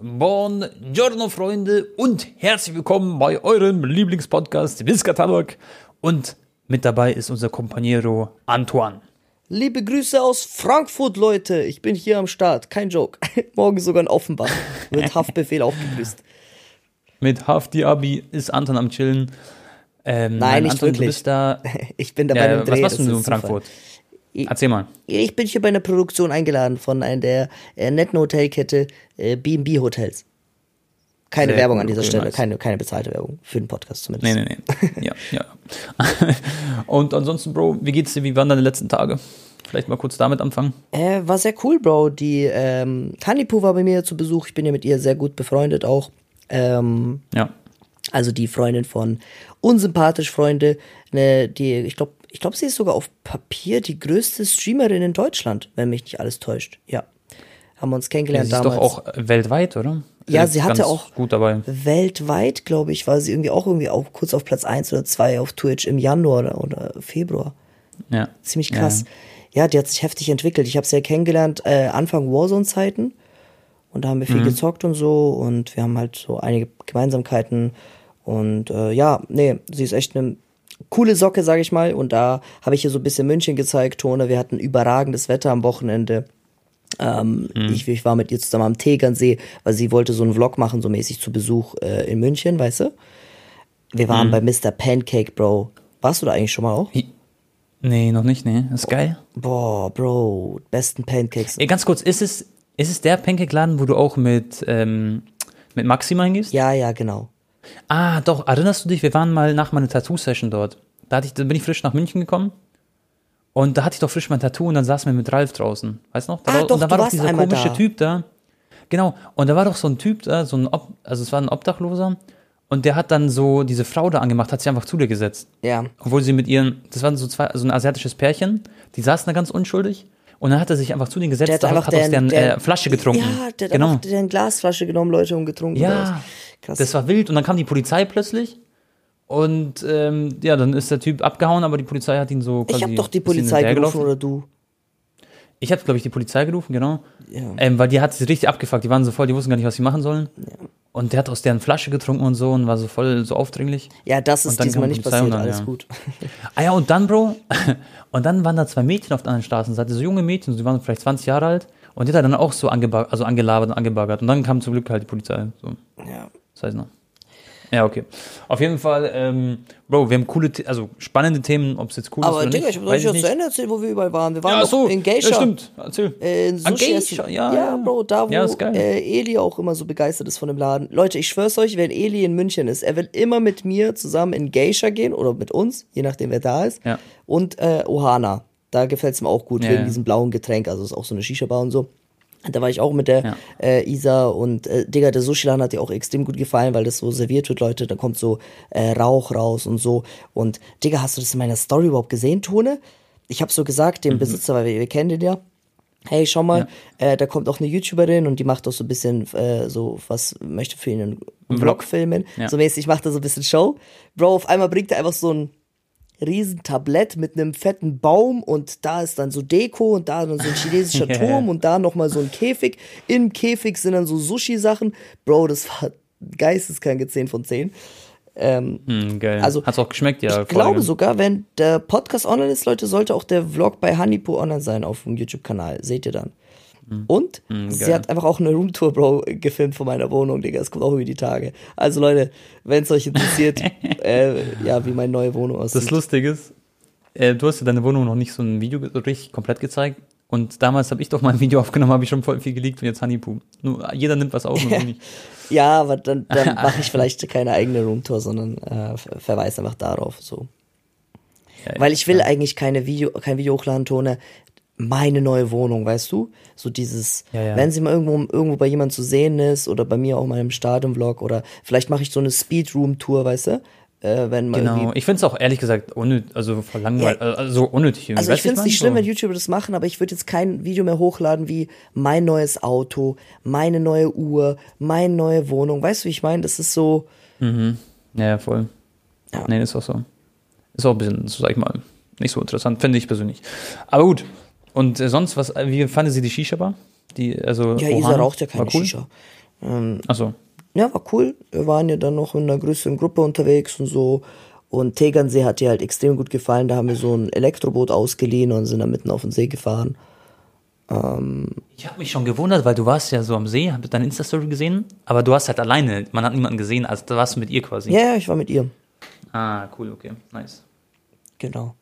Buongiorno, Freunde, und herzlich willkommen bei eurem Lieblingspodcast Wiskatalog. Und mit dabei ist unser Companiero Antoine. Liebe Grüße aus Frankfurt, Leute. Ich bin hier am Start. Kein Joke. Morgen sogar in Offenbach. Wird Haftbefehl aufgegrüßt. Mit Hafti Abi ist Anton am Chillen. Ähm, Nein, nicht Anton, wirklich. Du bist da. Ich bin da bei Ja, einem was Dreh. machst du in ist Zufall. Erzähl mal. Ich bin hier bei einer Produktion eingeladen von einer der äh, netten Hotelkette äh, B&B Hotels. Keine Sehr Werbung an dieser Stelle, nice. keine, keine bezahlte Werbung. Für den Podcast zumindest. Nee, nee, nee. Ja, ja. Und ansonsten, Bro, wie geht's dir? Wie waren deine letzten Tage? Vielleicht mal kurz damit anfangen. Äh, war sehr cool, Bro. Die ähm, Hanipu war bei mir zu Besuch. Ich bin ja mit ihr sehr gut befreundet auch. Ähm, Ja. also die Freundin von Unsympathisch Freunde, ne, die, ich glaube, ich glaube, sie ist sogar auf Papier die größte Streamerin in Deutschland, wenn mich nicht alles täuscht. Ja. Haben wir uns Sie kennengelernt ist damals. doch auch weltweit, oder? Ja, Ist sie hatte auch- gut dabei. Weltweit, glaube ich, war sie irgendwie auch irgendwie auch kurz auf Platz 1 oder 2 auf Twitch im Januar oder, oder Februar. Ja. Ziemlich Ja, krass. Ja, die hat sich heftig entwickelt. Ich habe sie ja kennengelernt äh, Anfang Warzone-Zeiten. Und da haben wir Mhm. viel gezockt und so. Und wir haben halt so einige Gemeinsamkeiten. Und äh, ja, nee, sie ist echt eine coole Socke, sage ich mal. Und da habe ich ihr so ein bisschen München gezeigt, Tone. Wir hatten überragendes Wetter am Wochenende. Ähm, Mhm. ich, ich war mit ihr zusammen am Tegernsee, weil sie wollte so einen Vlog machen, so mäßig zu Besuch äh, in München, weißt du? Wir Mhm. waren bei Mr. Pancake, Bro. Warst du da eigentlich schon mal auch? Nee, noch nicht, nee. Ist geil. Boah, Bro, besten Pancakes. Ey, ganz kurz, ist es, ist es der Pancake-Laden, wo du auch mit, ähm, mit Maxi reingehst? Ja, ja, genau. Ah, doch, erinnerst du dich, wir waren mal nach meiner Tattoo-Session dort. Da, ich, da bin ich frisch nach München gekommen. Und da hatte ich doch frisch mein Tattoo und dann saßen wir mit Ralf draußen. Weißt du noch? Da Ah, war, doch, und da war doch dieser komische da. Typ da. Genau. Und da war doch so ein Typ da, so ein, Ob also es war ein Obdachloser. Und der hat dann so diese Frau da angemacht, hat sie einfach zu dir gesetzt. Ja. Obwohl sie mit ihren, das waren so zwei, so ein asiatisches Pärchen, die saßen da ganz unschuldig. Und dann hat er sich einfach zu denen gesetzt, Der hat hat, einfach hat aus deren der, äh, Flasche getrunken. Ja, der hat genau. deren Glasflasche genommen, Leute, und getrunken. Ja. Krass. das war wild. Und dann kam die Polizei plötzlich. Und ähm, ja, dann ist der Typ abgehauen, aber die Polizei hat ihn so quasi ich habe doch die Polizei gerufen oder du. Ich habe, glaube ich, die Polizei gerufen, genau. Ja. Ähm, weil die hat sich richtig abgefuckt. Die waren so voll, die wussten gar nicht, was sie machen sollen. Und der hat aus deren Flasche getrunken und so und war so voll so aufdringlich. Ja, das ist dann diesmal nicht passiert, dann, alles ja. gut. Ah ja, und dann, Bro, und dann waren da zwei Mädchen auf der anderen Straßenseite, so junge Mädchen, die waren vielleicht 20 Jahre alt. Und die hat er dann auch so angeba also angelabert und angebaggert. Und dann kam zum Glück halt die Polizei. So, Ja. Das heißt noch. Ja, okay. Auf jeden Fall, ähm, Bro, wir haben coole, The also spannende Themen, ob es jetzt cool ist Aber oder Digga, nicht. ich habe euch weiß schon ich zu. Ende erzählt, wo wir überall waren. Wir waren Ja, so, in Geisha. Ja, stimmt. Erzähl. Äh, in Sushi Geisha, ja, ja. Bro, da wo Ja, ist äh, Eli auch immer so begeistert ist von dem Laden. Leute, ich schwör's euch, wenn Eli in München ist, er will immer mit mir zusammen in Geisha gehen oder mit uns, je nachdem wer da ist. Ja. Und äh, Ohana. Da gefällt's mir auch gut, wegen diesem blauen Getränk. Also ist auch so eine Shisha-Bar und so. Da war ich auch mit der Ja. äh, Isa und äh, Digga, der Sushi-Laden hat dir auch extrem gut gefallen, weil das so serviert wird, Leute. Da kommt so äh, Rauch raus und so. Und Digga, hast du das in meiner Story überhaupt gesehen, Tone? Ich habe so gesagt, dem Besitzer, weil wir, wir kennen den ja, hey, schau mal, äh, da kommt auch eine YouTuberin und die macht auch so ein bisschen äh, so, was möchte für ihn einen Vlog, Vlog. filmen. Ja. So mäßig macht er so ein bisschen Show. Bro, auf einmal bringt er einfach so ein riesen Tablett mit einem fetten Baum und da ist dann so Deko und da dann so ein chinesischer. Turm und da nochmal so ein Käfig. Im Käfig sind dann so Sushi-Sachen. Bro, das war geisteskranke 10 von 10. Ähm, Hm, geil. Also, Hat's auch geschmeckt, ja. ich glaube Folge. sogar, wenn der Podcast online ist, Leute, sollte auch der Vlog bei Honeypoo online sein auf dem YouTube-Kanal. Seht ihr dann. Und sie geil. hat einfach auch eine Roomtour, Bro, gefilmt von meiner Wohnung, Digga. Es kommt auch über die Tage. Also Leute, wenn es euch interessiert, äh, ja, wie meine neue Wohnung aussieht. Das Lustige ist, äh, du hast ja deine Wohnung noch nicht so ein Video so richtig komplett gezeigt. Und damals habe ich doch mal ein Video aufgenommen, habe ich schon voll viel geleakt und jetzt Honeypoo. Nur, jeder nimmt was auf und du nicht. Ja, aber dann, dann mache ich vielleicht keine eigene Roomtour, sondern äh, ver- verweise einfach darauf. So. Ja, Weil ich will eigentlich keine Video, kein Video hochladen, Tone. Meine neue Wohnung, weißt du? So dieses, Ja, ja. wenn sie mal irgendwo, irgendwo bei jemand zu sehen ist oder bei mir auch mal im Stadionvlog oder vielleicht mache ich so eine Speedroom-Tour, weißt du? Äh, wenn mal Genau. Ich finde es auch ehrlich gesagt unnötig, also voll langweilig, also unnötig. Also ich finde es nicht ich schlimm, wenn YouTuber das machen, aber ich würde jetzt kein Video mehr hochladen wie mein neues Auto, meine neue Uhr, meine neue Wohnung. Weißt du, wie ich meine? Das ist so. Ja, ja, voll. Ja. Nee, ist auch so. Ist auch ein bisschen, so sag ich mal, nicht so interessant, finde ich persönlich. Aber gut. Und äh, sonst, was, wie fanden Sie die Shisha-Bar? Die, also, Ja, Ohan? Isa raucht ja keine War cool? Shisha. Achso. Ja, war cool. Wir waren ja dann noch in einer größeren Gruppe unterwegs und so. Und Tegernsee hat dir halt extrem gut gefallen. Da haben wir so ein Elektroboot ausgeliehen und sind dann mitten auf den See gefahren. Ich habe mich schon gewundert, weil du warst ja so am See, hab deine Insta-Story gesehen, aber du warst halt alleine, man hat niemanden gesehen, also da warst du mit ihr quasi. Ja, ja, ich war mit ihr. Ah, cool, okay, nice. Genau.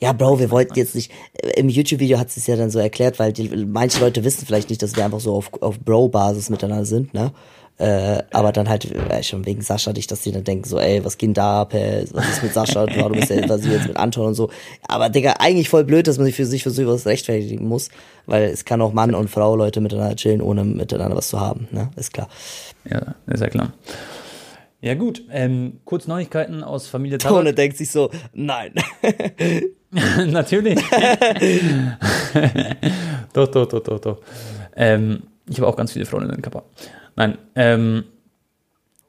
Ja, Bro, wir wollten jetzt nicht. äh, Im YouTube-Video hat sie es ja dann so erklärt, weil die, manche Leute wissen vielleicht nicht, dass wir einfach so auf, auf Bro-Basis miteinander sind, ne? Äh, aber dann halt äh, schon wegen Sascha nicht, dass die dann denken so, ey, was geht denn da ab, ey, was ist mit Sascha, du bist ja was ist jetzt mit Anton und so. Aber Digga, eigentlich voll blöd, dass man sich für sich für sowas rechtfertigen muss, weil es kann auch Mann und Frau Leute miteinander chillen, ohne miteinander was zu haben, ne? Ist klar. Ja, ist ja klar. Ja gut, ähm, kurz Neuigkeiten aus Familie Tone Tabak. denkt sich so, nein. Natürlich. doch, doch, doch, doch, doch. Ähm, ich habe auch ganz viele Freundinnen in Kappa. Nein, ähm,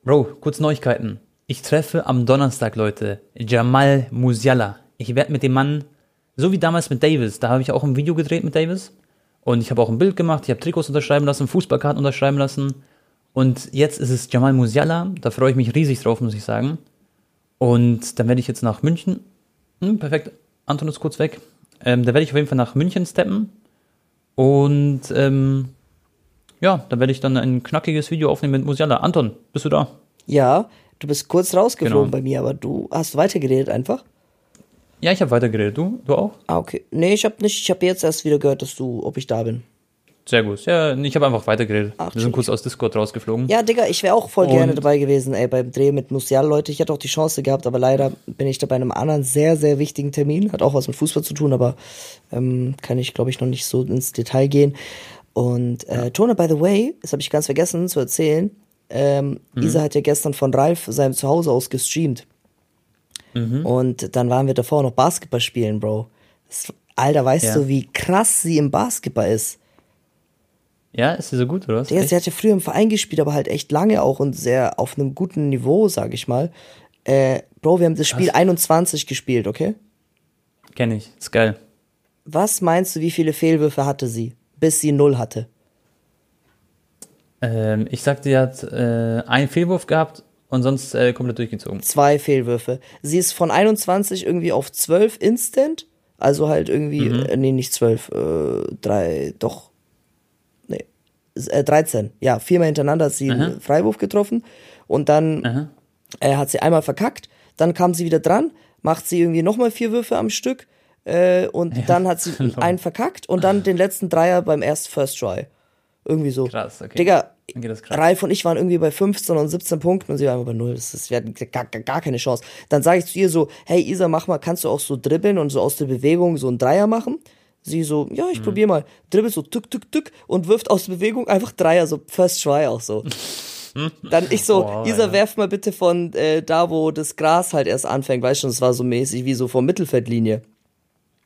Bro, kurz Neuigkeiten. Ich treffe am Donnerstag, Leute, Jamal Musiala. Ich werde mit dem Mann, so wie damals mit Davis, da habe ich auch ein Video gedreht mit Davis. Und ich habe auch ein Bild gemacht, ich habe Trikots unterschreiben lassen, Fußballkarten unterschreiben lassen. Und jetzt ist es Jamal Musiala, da freue ich mich riesig drauf, muss ich sagen. Und dann werde ich jetzt nach München. Hm, perfekt, Anton ist kurz weg. Ähm, da werde ich auf jeden Fall nach München steppen. Und ähm, ja, da werde ich dann ein knackiges Video aufnehmen mit Musiala. Anton, bist du da? Ja, du bist kurz rausgeflogen Genau. bei mir, aber du hast weitergeredet einfach. Ja, ich habe weitergeredet. Du? Du auch? Ah, okay. Nee, ich hab nicht, ich hab jetzt erst wieder gehört, dass du, ob ich da bin. Sehr gut. Ja, ich habe einfach weitergeredet. Ach, Wir sind kurz aus Discord rausgeflogen. Ja, Digga, ich wäre auch voll Und- gerne dabei gewesen, ey, beim Dreh mit Musial, Leute. Ich hatte auch die Chance gehabt, aber leider bin ich da bei einem anderen sehr, sehr wichtigen Termin. Hat auch was mit Fußball zu tun, aber ähm, kann ich, glaube ich, noch nicht so ins Detail gehen. Und äh, Tone, by the way, das habe ich ganz vergessen zu erzählen. Ähm, Mhm. Isa hat ja gestern von Ralf seinem Zuhause aus gestreamt. Mhm. Und dann waren wir davor noch Basketball spielen, Bro. Das, Alter, weißt Ja. du, wie krass sie im Basketball ist? Ja, ist sie so gut, oder was? Echt? sie hat ja früher im Verein gespielt, aber halt echt lange auch und sehr auf einem guten Niveau, sag ich mal. Äh, Bro, wir haben das Spiel 21 gespielt, okay? Kenn ich. Ist geil. Was meinst du, wie viele Fehlwürfe hatte sie, bis sie null hatte? Ähm, ich sagte, sie hat äh, einen Fehlwurf gehabt und sonst äh, komplett durchgezogen. Zwei Fehlwürfe. Sie ist von 21 irgendwie auf 12 instant, also halt irgendwie, äh, nee, nicht 12, äh, drei, doch, nee, s- äh, 13. Ja, viermal hintereinander hat sie einen Freiwurf getroffen und dann Aha. äh, hat sie einmal verkackt, dann kam sie wieder dran, macht sie irgendwie nochmal vier Würfe am Stück äh, und dann hat sie einen verkackt und dann den letzten Dreier beim ersten First Try. Irgendwie so. Krass, okay. Digga. Ralf und ich waren irgendwie bei 15 und 17 Punkten und sie war einfach bei null. Das ist, wir hatten gar, gar, gar keine Chance. Dann sage ich zu ihr so, hey Isa, mach mal, kannst du auch so dribbeln und so aus der Bewegung so einen Dreier machen? Sie so, ja, Mhm. ich probier mal. Dribbelt so tück, tück, tück und wirft aus Bewegung einfach Dreier, so First Try auch so. Dann ich so, Boah, Isa, ja. werf mal bitte von äh, da, wo das Gras halt erst anfängt. Weißt du, es war so mäßig wie so vor Mittelfeldlinie.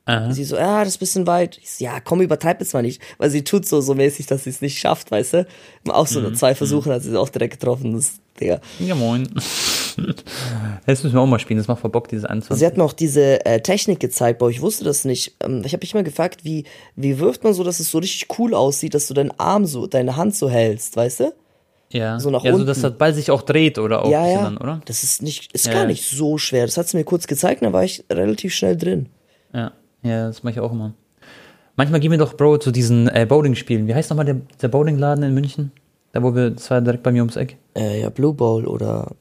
Aha. Sie so, ja, das ist ein bisschen weit. Ich so, ja, komm, übertreib jetzt mal nicht. Weil sie tut so, so mäßig, dass sie es nicht schafft, weißt du? Auch so Mhm. zwei Versuche hat sie es auch direkt getroffen. Das, Digga. Ja, moin. das müssen wir auch mal spielen. Das macht voll Bock, diese 21. Sie hat mir auch diese äh, Technik gezeigt, boah, ich wusste das nicht. Ähm, ich habe mich mal gefragt, wie, wie wirft man so, dass es so richtig cool aussieht, dass du deinen Arm so, deine Hand so hältst, weißt du? ja, so nach ja, so unten. dass der Ball sich auch dreht oder auch ja, ja. dann, oder? Das ist nicht, ist Ja, gar nicht so schwer. Das hat sie mir kurz gezeigt, dann war ich relativ schnell drin. Ja, ja, das mache ich auch immer. Manchmal gehen wir doch, Bro, zu diesen äh, Bowling spielen. Wie heißt nochmal der, der Bowlingladen in München? Da, wo wir, das war direkt bei mir ums Eck. Äh, ja, Blue Bowl oder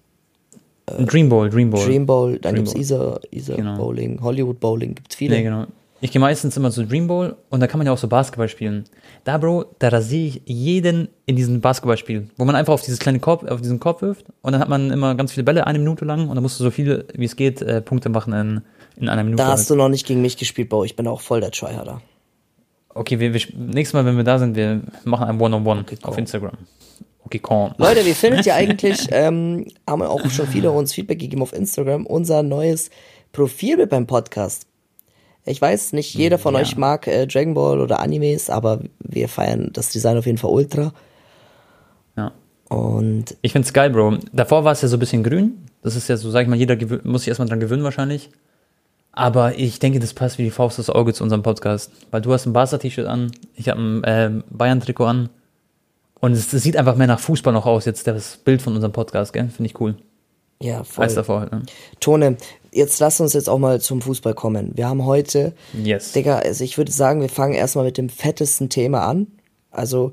Dream Bowl, Dream Bowl. Dream Bowl, dann gibt's Bowl. Isa, Isa Genau. Bowling, Hollywood Bowling, gibt's viele. Nee, genau. Ich gehe meistens immer zu Dream Bowl und da kann man ja auch so Basketball spielen. Da, Bro, da rasiere ich jeden in diesem Basketballspiel, wo man einfach auf dieses kleine Korb, auf diesen Korb wirft und dann hat man immer ganz viele Bälle eine Minute lang und dann musst du so viele, wie es geht, äh, Punkte machen in, in einer Minute. Da hast du noch nicht gegen mich gespielt, Bro. Ich bin auch voll der Tryharder. Okay, wir, wir, nächstes Mal, wenn wir da sind, wir machen ein One-on-One Okay, auf. Instagram. Okay, Korn. Leute, wie findet ihr eigentlich, ähm, haben auch schon viele uns Feedback gegeben auf Instagram, unser neues Profilbild beim Podcast. Ich weiß, nicht jeder von Ja. euch mag äh, Dragon Ball oder Animes, aber wir feiern das Design auf jeden Fall ultra. Ja. Und Ich find's geil, Bro. Davor war es ja so ein bisschen grün. Das ist ja so, sag ich mal, jeder muss sich erstmal dran gewöhnen wahrscheinlich. Aber ich denke, das passt wie die Faust aufs Auge zu unserem Podcast. Weil du hast ein Barca-T-Shirt an, ich habe ein ähm, Bayern-Trikot an. Und es, es sieht einfach mehr nach Fußball noch aus, jetzt das Bild von unserem Podcast, gell? Finde ich cool. ja, voll. Als davor halt, ne? Tone, jetzt lass uns jetzt auch mal zum Fußball kommen. Wir haben heute Yes. Digga, also ich würde sagen, wir fangen erstmal mit dem fettesten Thema an. Also,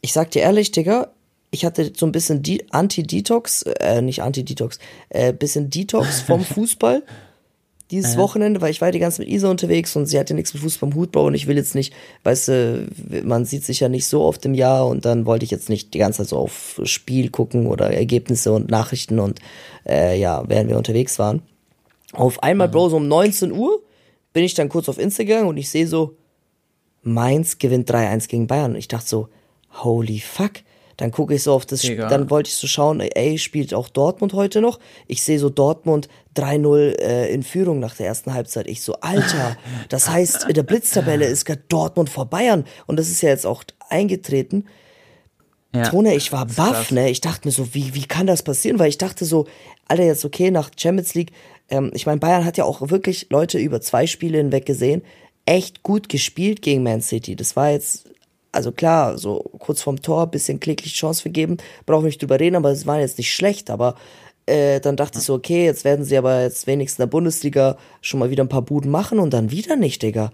ich sag dir ehrlich, Digga, ich hatte so ein bisschen Anti-Detox, äh, nicht Anti-Detox, äh, bisschen Detox vom Fußball dieses Wochenende, weil ich war die ganze Zeit mit Isa unterwegs und sie hatte nichts mit Fußball am Hut, Bro, und ich will jetzt nicht, weißt du, man sieht sich ja nicht so oft im Jahr und dann wollte ich jetzt nicht die ganze Zeit so auf Spiel gucken oder Ergebnisse und Nachrichten und äh, ja, während wir unterwegs waren. Auf einmal, Bro, so um 19 Uhr bin ich dann kurz auf Insta gegangen und ich sehe so, Mainz gewinnt 3-1 gegen Bayern. Und ich dachte so, holy fuck. Dann gucke ich so auf das Spiel, Digga. dann wollte ich so schauen, ey, spielt auch Dortmund heute noch? Ich sehe so Dortmund 3-0 äh, in Führung nach der ersten Halbzeit. Ich so, Alter, das heißt, in der Blitztabelle ist gerade Dortmund vor Bayern. Und das ist ja jetzt auch eingetreten. Ja. Tone, ich war baff, ne? Ich dachte mir so, wie, wie kann das passieren? Weil ich dachte so, Alter, jetzt okay, nach Champions League, ähm, ich meine, Bayern hat ja auch wirklich Leute über zwei Spiele hinweg gesehen, echt gut gespielt gegen Man City. Das war jetzt, also klar, so kurz vorm Tor, bisschen kläglich Chance vergeben, brauchen wir nicht drüber reden, aber es war jetzt nicht schlecht, aber äh, dann dachte ich so, okay, jetzt werden sie aber jetzt wenigstens in der Bundesliga schon mal wieder ein paar Buden machen und dann wieder nicht, Digga.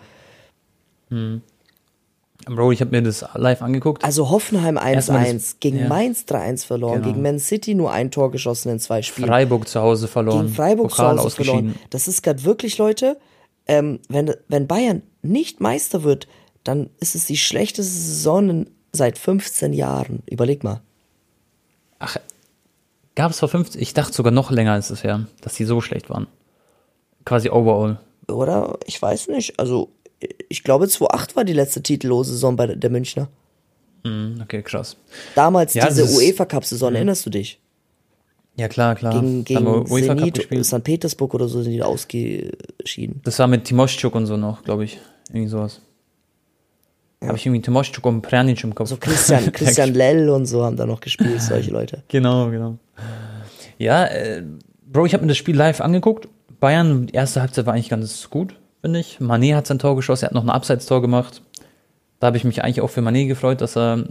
Bro, ich habe mir das live angeguckt. Also Hoffenheim Erstmal 1-1, das- gegen ja. Mainz 3-1 verloren, Genau. gegen Man City nur ein Tor geschossen in zwei Spielen. Freiburg zu Hause verloren. gegen Freiburg zu Pokal Hause ausgeschieden. verloren. Das ist gerade wirklich, Leute, ähm, wenn, wenn Bayern nicht Meister wird, dann ist es die schlechteste Saison seit 15 Jahren. Überleg mal. Ach, gab es vor 50? Ich dachte sogar noch länger als es her, dass die so schlecht waren. Quasi overall. Oder? Ich weiß nicht. Also, ich glaube, 2008 war die letzte titellose Saison bei der, Münchner. Hm, Okay, krass. Damals Ja, diese das ist- UEFA-Cup-Saison, erinnerst du dich? Ja, klar, klar. Gegen, gegen Zenit. St. Petersburg oder so sind die da ausgeschieden. Das war mit Timoschuk und so noch, glaube ich. Irgendwie sowas. Habe ich irgendwie Timoschuk und Pranic im Kopf. So Christian, Christian Lell und so haben da noch gespielt, solche Leute. Genau, genau. Ja, äh, Bro, ich habe mir das Spiel live angeguckt. Bayern, die erste Halbzeit war eigentlich ganz gut, finde ich. Mané hat sein Tor geschossen, er hat noch ein Abseitstor gemacht. Da habe ich mich eigentlich auch für Mané gefreut, dass er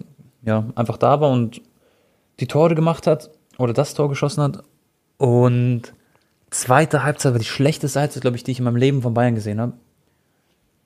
ja einfach da war und die Tore gemacht hat oder das Tor geschossen hat. Und zweite Halbzeit war die schlechteste Halbzeit, glaube ich, die ich in meinem Leben von Bayern gesehen habe.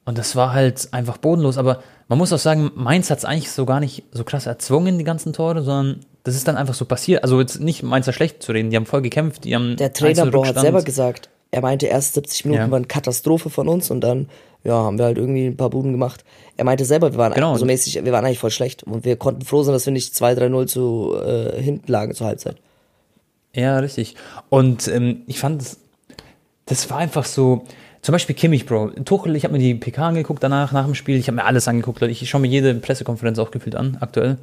Und das war halt einfach bodenlos. Aber man muss auch sagen, Mainz hat es eigentlich so gar nicht so krass erzwungen, die ganzen Tore, sondern das ist dann einfach so passiert. Also jetzt nicht Mainzer schlecht zu reden, die haben voll gekämpft. Die haben Der Trainer 1-0 Bro hat selber gesagt, er meinte erst 70 Minuten Ja. waren Katastrophe von uns und dann ja, haben wir halt irgendwie ein paar Buden gemacht. Er meinte selber, wir waren Genau. so mäßig, wir waren eigentlich voll schlecht und wir konnten froh sein, dass wir nicht 2-3-0 zu äh, hinten lagen zur Halbzeit. Ja, richtig. Und ähm, ich fand, das, das war einfach so, zum Beispiel Kimmich, Bro. Tuchel, ich habe mir die PK angeguckt danach, nach dem Spiel. Ich habe mir alles angeguckt, Leute. Ich schaue mir jede Pressekonferenz auch gefühlt an, aktuell.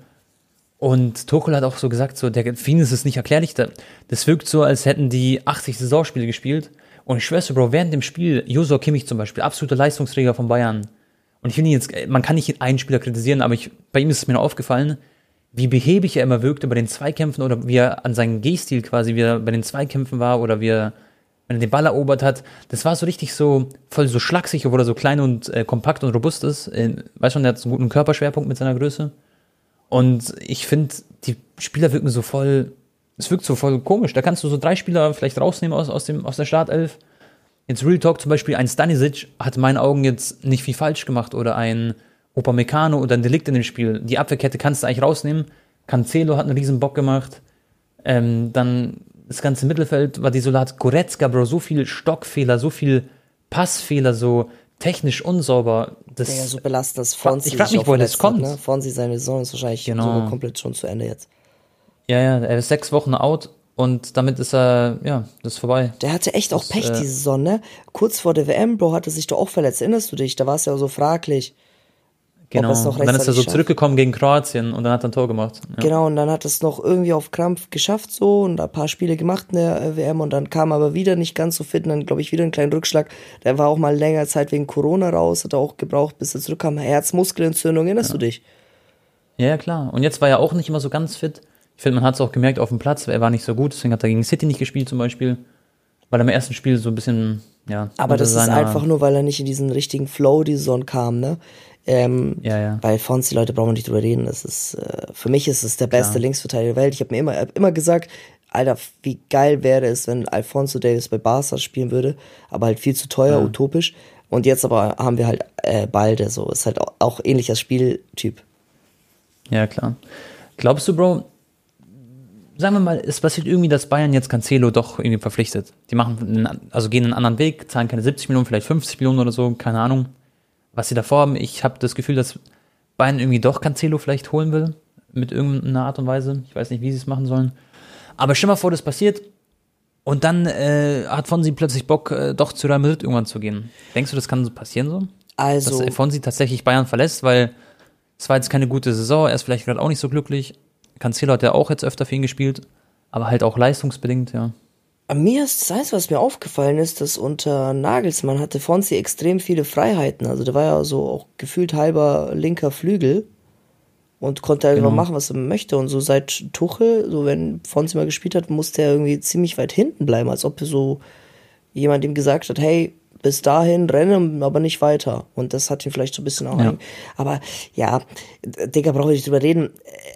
Und Tuchel hat auch so gesagt, so, der, für ist nicht erklärlich. da- Das wirkt so, als hätten die 80 Saisonspiele gespielt. Und ich schwör's Bro, während dem Spiel, Josua Kimmich zum Beispiel, absoluter Leistungsträger von Bayern. Und ich finde jetzt, man kann nicht einen Spieler kritisieren, aber ich, bei ihm ist es mir noch aufgefallen, wie behäbig er immer wirkte bei den Zweikämpfen oder wie er an seinem Gehstil quasi, wie er bei den Zweikämpfen war oder wie er, wenn er den Ball erobert hat. Das war so richtig so, voll so schlaksig, obwohl er so klein und äh, kompakt und robust ist. Äh, weißt schon, der hat so einen guten Körperschwerpunkt mit seiner Größe. Und ich finde, die Spieler wirken so voll, es wirkt so voll komisch. Da kannst du so drei Spieler vielleicht rausnehmen aus, aus, dem, aus der Startelf. Jetzt Real Talk zum Beispiel, ein Stanisic hat in meinen Augen jetzt nicht viel falsch gemacht oder ein Upamecano oder ein Delikt in dem Spiel. Die Abwehrkette kannst du eigentlich rausnehmen. Cancelo hat einen riesen Bock gemacht. Ähm, dann das ganze Mittelfeld war desolat. Goretzka, Bro, so viel Stockfehler, so viel Passfehler, so technisch unsauber. Das, ja so belastend, dass Fonzi Ich frag sich mich, woher das kommt. Ne? Fonzi, seine Saison ist wahrscheinlich Genau. sogar komplett schon zu Ende jetzt. ja, ja, er ist sechs Wochen out und damit ist er, ja, das ist vorbei. Der hatte echt auch Pech äh, die Saison, ne? Kurz vor der WM, Bro, hatte sich doch auch verletzt. Erinnerst du dich? Da war es ja so fraglich. Genau. und dann ist er so schafft. zurückgekommen gegen Kroatien und dann hat er ein Tor gemacht. Ja. Genau, und dann hat es noch irgendwie auf Krampf geschafft so und ein paar Spiele gemacht in der äh, WM und dann kam aber wieder nicht ganz so fit und dann glaube ich wieder einen kleinen Rückschlag. Der war auch mal länger Zeit wegen Corona raus, hat er auch gebraucht, bis er zurückkam. Herzmuskelentzündung, erinnerst du dich? Ja, ja, klar. Und jetzt war er auch nicht immer so ganz fit. Ich finde, man hat es auch gemerkt auf dem Platz, er war nicht so gut, deswegen hat er gegen City nicht gespielt zum Beispiel. Weil er im ersten Spiel so ein bisschen, ja. Aber das ist einfach nur, weil er nicht in diesen richtigen Flow die Saison kam, ne? Ähm, Ja, ja. Bei Fonzi, Leute, brauchen wir nicht drüber reden. Das ist, äh, für mich ist es der beste Linksverteidiger der Welt. Ich habe mir immer, hab immer gesagt, Alter, wie geil wäre es, wenn Alfonso Davis bei Barca spielen würde, aber halt viel zu teuer, utopisch. Und jetzt aber haben wir halt äh, Balde, so ist halt auch, auch ähnlicher Spieltyp. Ja, klar. Glaubst du, Bro, sagen wir mal, es passiert irgendwie, dass Bayern jetzt Cancelo doch irgendwie verpflichtet. Die machen, einen, also gehen einen anderen Weg, zahlen keine 70 Millionen, vielleicht 50 Millionen oder so, keine Ahnung, was sie da vorhaben. Ich habe das Gefühl, dass Bayern irgendwie doch Cancelo vielleicht holen will, mit irgendeiner Art und Weise. Ich weiß nicht, wie sie es machen sollen. Aber stell mal vor, das passiert und dann äh, hat Fonsi plötzlich Bock, äh, doch zu Real Madrid irgendwann zu gehen. Denkst du, das kann so passieren so? Also, dass Fonsi tatsächlich Bayern verlässt, weil es war jetzt keine gute Saison, er ist vielleicht gerade auch nicht so glücklich. Cancelo hat ja auch jetzt öfter für ihn gespielt, aber halt auch leistungsbedingt, ja. Mir ist das Einzige, was mir aufgefallen ist, dass unter Nagelsmann hatte Fonzi extrem viele Freiheiten. Also der war ja so auch gefühlt halber linker Flügel und konnte einfach Genau. machen, was er möchte. Und so seit Tuchel, so wenn Fonzi mal gespielt hat, musste er irgendwie ziemlich weit hinten bleiben, als ob so jemand ihm gesagt hat, hey, bis dahin rennen, aber nicht weiter. Und das hat ihn vielleicht so ein bisschen auch Ja. Aber ja, Digga, brauche ich nicht drüber reden.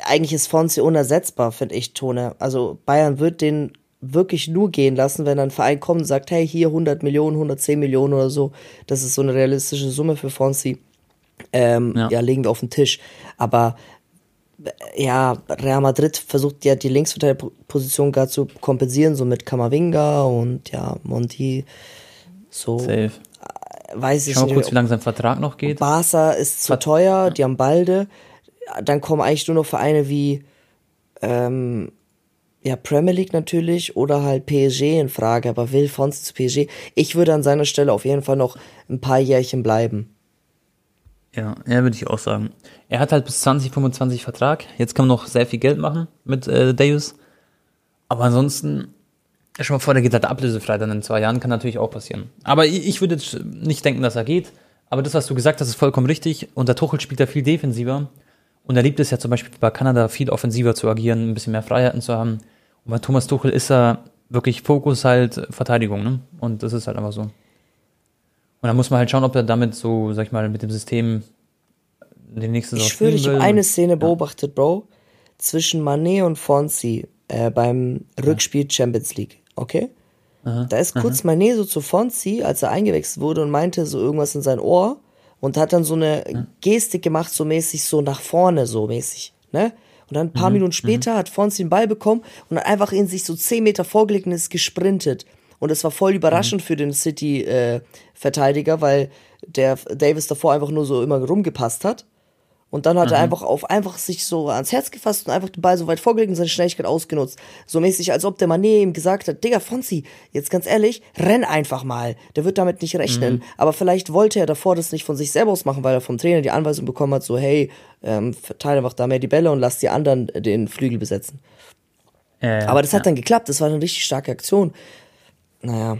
Eigentlich ist Fonzi unersetzbar, finde ich, Tone. Also Bayern wird den wirklich nur gehen lassen, wenn ein Verein kommt und sagt, hey, hier 100 Millionen, 110 Millionen oder so. Das ist so eine realistische Summe für Fonzi. Ähm, ja. Ja. legen wir auf den Tisch. Aber äh, ja, Real Madrid versucht ja die Linksverteidigerposition gerade zu kompensieren, so mit Kamavinga und ja, Monti. So Safe. weiß ich Schau mal nicht. kurz, wie lange sein Vertrag noch geht. Barca ist zu Vert- teuer, die haben Balde. Dann kommen eigentlich nur noch Vereine wie ähm, ja, Premier League natürlich oder halt PSG in Frage, aber will Fonsi zu PSG? Ich würde an seiner Stelle auf jeden Fall noch ein paar Jährchen bleiben. Ja, ja, würde ich auch sagen. Er hat halt bis 2025 Vertrag. Jetzt kann man noch sehr viel Geld machen mit äh, Davis. Aber ansonsten, schon mal vor, der geht halt ablösefrei dann in zwei Jahren, kann natürlich auch passieren. Aber ich, ich würde jetzt nicht denken, dass er geht. Aber das, was du gesagt hast, ist vollkommen richtig. Und der Tuchel spielt da viel defensiver. Und er liebt es ja zum Beispiel bei Kanada viel offensiver zu agieren, ein bisschen mehr Freiheiten zu haben. Und bei Thomas Tuchel ist er wirklich Fokus halt Verteidigung, ne? Und das ist halt einfach so. Und dann muss man halt schauen, ob er damit so, sag ich mal, mit dem System die nächste Saison Ich schwöre, ich habe eine Szene beobachtet, Bro, zwischen Manet und Fonsi äh, beim Rückspiel Champions League, okay? Da ist kurz Manet so zu Fonsi, als er eingewechselt wurde und meinte so irgendwas in sein Ohr und hat dann so eine Gestik gemacht, so mäßig so nach vorne, so mäßig, ne? Und dann ein paar Minuten später hat Fonsi den Ball bekommen und hat einfach in sich so 10 Meter vorgelegt und ist gesprintet. Und es war voll überraschend für den City-Verteidiger, weil der Davis davor einfach nur so immer rumgepasst hat. Und dann hat er einfach auf einfach sich so ans Herz gefasst und einfach den Ball so weit vorgelegt und seine Schnelligkeit ausgenutzt. So mäßig, als ob der Mané ihm gesagt hat, Digga, Fonzi, jetzt ganz ehrlich, renn einfach mal. Der wird damit nicht rechnen. Aber vielleicht wollte er davor das nicht von sich selber aus machen, weil er vom Trainer die Anweisung bekommen hat, so, hey, ähm, verteile einfach da mehr die Bälle und lass die anderen den Flügel besetzen. Ja, Aber das ja, hat dann geklappt, das war eine richtig starke Aktion. Naja,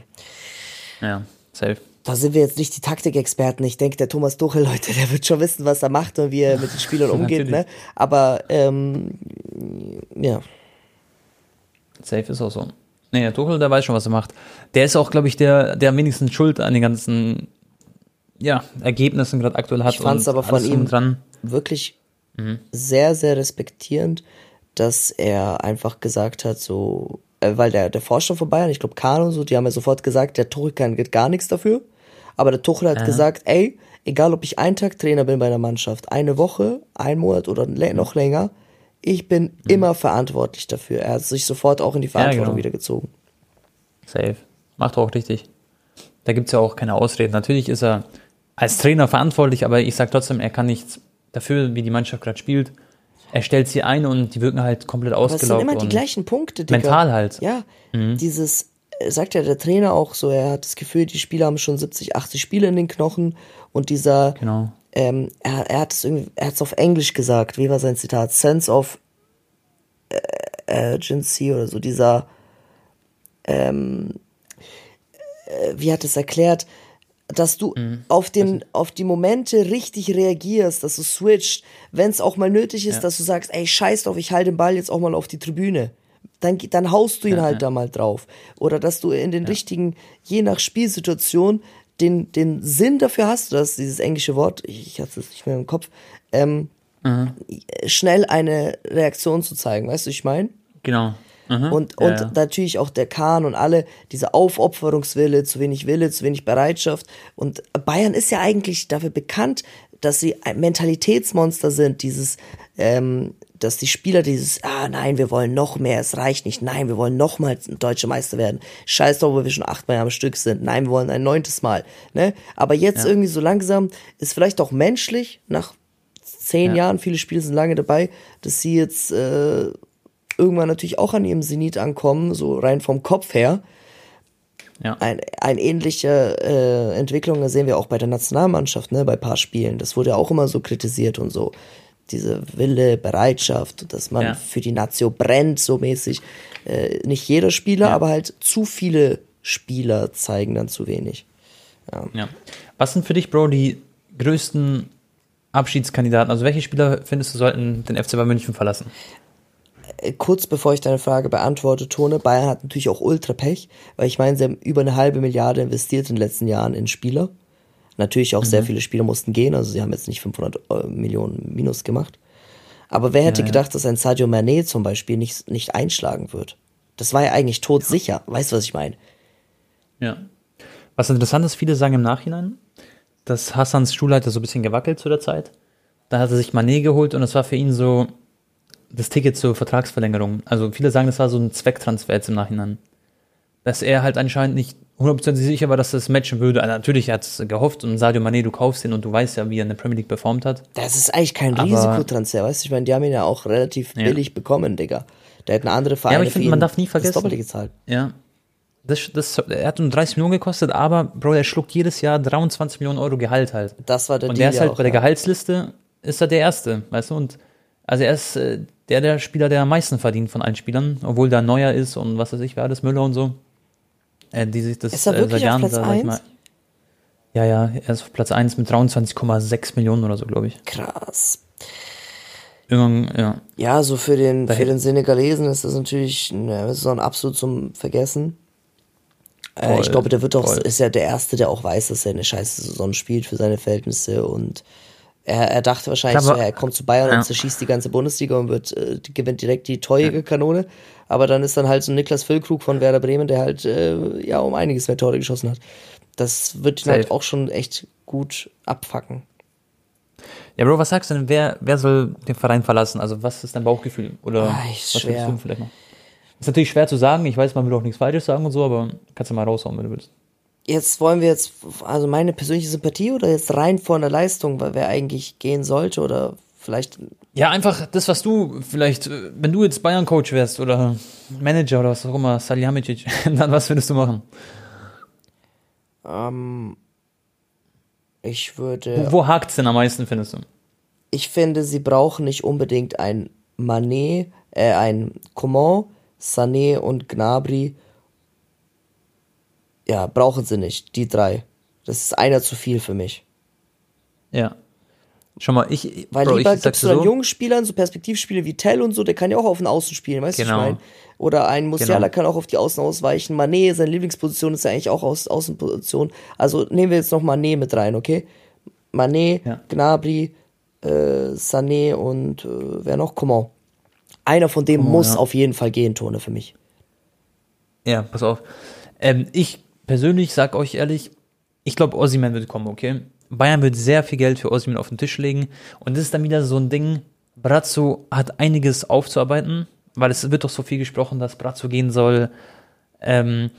Ja, safe. Da sind wir jetzt nicht die Taktikexperten. Ich denke, der Thomas Tuchel, Leute, der wird schon wissen, was er macht und wie er mit den Spielern umgeht, ne? Aber, ähm, ja. Safe ist auch so. Nee, der Tuchel, der weiß schon, was er macht. Der ist auch, glaube ich, der, der am wenigsten Schuld an den ganzen ja, Ergebnissen gerade aktuell hat. Ich fand's und aber von ihm dran. wirklich sehr, sehr respektierend, dass er einfach gesagt hat, so, äh, weil der, der Vorstand von Bayern, ich glaube Kahn und so, die haben ja sofort gesagt, der Tuchel kann geht gar nichts dafür. Aber der Tuchel hat gesagt, ey, egal ob ich einen Tag Trainer bin bei einer Mannschaft, eine Woche, ein Monat oder noch länger, ich bin immer verantwortlich dafür. Er hat sich sofort auch in die Verantwortung genau. wieder gezogen. Safe. Macht auch richtig. Da gibt's ja auch keine Ausreden. Natürlich ist er als Trainer verantwortlich, aber ich sag trotzdem, er kann nichts dafür, wie die Mannschaft gerade spielt. Er stellt sie ein und die wirken halt komplett Aber es sind ausgelaugt. immer die gleichen Punkte, Digga. mental halt. Ja, dieses, äh, sagt ja der Trainer auch so, er hat das Gefühl, die Spieler haben schon 70, 80 Spiele in den Knochen und dieser Genau. ähm, er, er hat es irgendwie, er hat es auf Englisch gesagt. Wie war sein Zitat? Sense of äh, Urgency oder so, dieser, ähm, äh, wie hat es erklärt, dass du mhm. auf den, auf die Momente richtig reagierst, dass du switcht, wenn es auch mal nötig ist, ja. dass du sagst, ey, scheiß drauf, ich halte den Ball jetzt auch mal auf die Tribüne. Dann, dann haust du ihn ja, halt ja. da mal drauf. Oder dass du in den richtigen, je nach Spielsituation, den, den Sinn dafür hast, dass dieses englische Wort, ich, ich hatte es nicht mehr im Kopf, ähm, mhm. schnell eine Reaktion zu zeigen, weißt du, ich meine? Genau. Mhm. Und, und ja, natürlich auch der Kahn und alle, diese Aufopferungswille, zu wenig Wille, zu wenig Bereitschaft. Und Bayern ist ja eigentlich dafür bekannt, dass sie ein Mentalitätsmonster sind, dieses, ähm, dass die Spieler dieses, ah nein, wir wollen noch mehr, es reicht nicht, nein, wir wollen noch mal deutsche Meister werden. Scheiß drauf, wo wir schon achtmal am Stück sind. Nein, wir wollen ein neuntes Mal. Ne? Aber jetzt ja. irgendwie so langsam ist vielleicht auch menschlich, nach zehn ja. Jahren, viele Spiele sind lange dabei, dass sie jetzt äh, irgendwann natürlich auch an ihrem Zenit ankommen, so rein vom Kopf her. Ja. Ein, ein ähnliche äh, Entwicklung sehen wir auch bei der Nationalmannschaft, ne, bei paar Spielen. Das wurde ja auch immer so kritisiert und so. Diese Wille, Bereitschaft, dass man ja. für die Nation brennt, so mäßig. Äh, nicht jeder Spieler, ja. aber halt zu viele Spieler zeigen dann zu wenig. Ja. ja. Was sind für dich, Bro, die größten Abschiedskandidaten? Also welche Spieler findest du sollten den FC Bayern München verlassen? Äh, kurz bevor ich deine Frage beantworte, Tone, Bayern hat natürlich auch ultra Pech, weil ich meine, sie haben über eine halbe Milliarde investiert in den letzten Jahren in Spieler. Natürlich auch mhm. sehr viele Spieler mussten gehen, also sie haben jetzt nicht 500 äh, Millionen Minus gemacht. Aber wer hätte ja, gedacht, dass ein Sadio Mané zum Beispiel nicht, nicht einschlagen wird? Das war ja eigentlich todsicher. Weißt du, was ich meine? Ja. Was interessant ist, viele sagen im Nachhinein, dass Hassans Schulleiter so ein bisschen gewackelt zu der Zeit. Da hat er sich Mané geholt und es war für ihn so, das Ticket zur Vertragsverlängerung. Also viele sagen, das war so ein Zwecktransfer jetzt im Nachhinein. Dass er halt anscheinend nicht hundertprozentig sicher war, dass das matchen würde. Also natürlich hat es gehofft und Sadio Mané, du kaufst ihn und du weißt ja, wie er in der Premier League performt hat. Das ist eigentlich kein aber, Risikotransfer, weißt du? Ich meine, die haben ihn ja auch relativ ja. billig bekommen, Digga. Da hätten andere Vereine ja, aber ich finde, man darf nie vergessen. Das Doppelte gezahlt. Ja. Das, das, er hat nur 30 Millionen gekostet, aber, Bro, er schluckt jedes Jahr 23 Millionen Euro Gehalt halt. Das war der Und der ist halt auch, bei der Gehaltsliste, ist er der Erste, weißt du? Und also er ist äh, der, der Spieler, der am meisten verdient von allen Spielern, obwohl da Neuer ist und was weiß ich, wer alles, Müller und so. Äh, die sich das ist er wirklich äh, seit Jahren, auf Platz ich mal. Ja, ja, er ist auf Platz 1 mit 23,6 Millionen oder so, glaube ich. Krass. Ja. Ja, so für den, für den Senegalesen ist das natürlich ne, so ein absolut zum Vergessen. Äh, ich glaube, der wird doch, ist ja der Erste, der auch weiß, dass er eine scheiße Saison spielt für seine Verhältnisse und er, er dachte wahrscheinlich, so, er kommt zu Bayern ja. und zerschießt die ganze Bundesliga und wird, äh, gewinnt direkt die teure Kanone. Aber dann ist dann halt so Niklas Füllkrug von Werder Bremen, der halt äh, ja um einiges mehr Tore geschossen hat. Das wird ihn halt auch schon echt gut abfacken. Ja, Bro, was sagst du denn? Wer, wer soll den Verein verlassen? Also, was ist dein Bauchgefühl? Oder ah, was schwer. du vielleicht noch? Ist natürlich schwer zu sagen. Ich weiß, man will auch nichts Falsches sagen und so, aber kannst du mal raushauen, wenn du willst jetzt wollen wir jetzt, also meine persönliche Sympathie oder jetzt rein von der Leistung, weil wer eigentlich gehen sollte oder vielleicht. Ja, einfach das, was du vielleicht, wenn du jetzt Bayern-Coach wärst oder Manager oder was auch immer, Salihamidzic, dann was würdest du machen? Ähm, ich würde. Wo, wo hakt es denn am meisten, findest du? Ich finde, sie brauchen nicht unbedingt ein Manet, äh, ein Coman, Sané und Gnabry ja, brauchen sie nicht, die drei. Das ist einer zu viel für mich. Ja. Schon mal, ich. Weil Bro, lieber gibst du dann so, jungen Spielern, so Perspektivspiele wie Tell und so, der kann ja auch auf den Außen spielen, weißt du, genau. ich meine? Oder ein Musiala genau. kann auch auf die Außen ausweichen. Mané, seine Lieblingsposition ist ja eigentlich auch aus Außenposition. Also nehmen wir jetzt noch Mané mit rein, okay? Mané, ja. Gnabry, äh, Sané und äh, wer noch? Coman. Einer von dem Coman, muss ja. auf jeden Fall gehen, Tone, für mich. Ja, pass auf. Ähm, ich persönlich sag euch ehrlich, ich glaube, Ossiman wird kommen, okay? Bayern wird sehr viel Geld für Ossiman auf den Tisch legen. Und das ist dann wieder so ein Ding, Brazzo hat einiges aufzuarbeiten, weil es wird doch so viel gesprochen, dass Brazzo gehen soll. Ähm,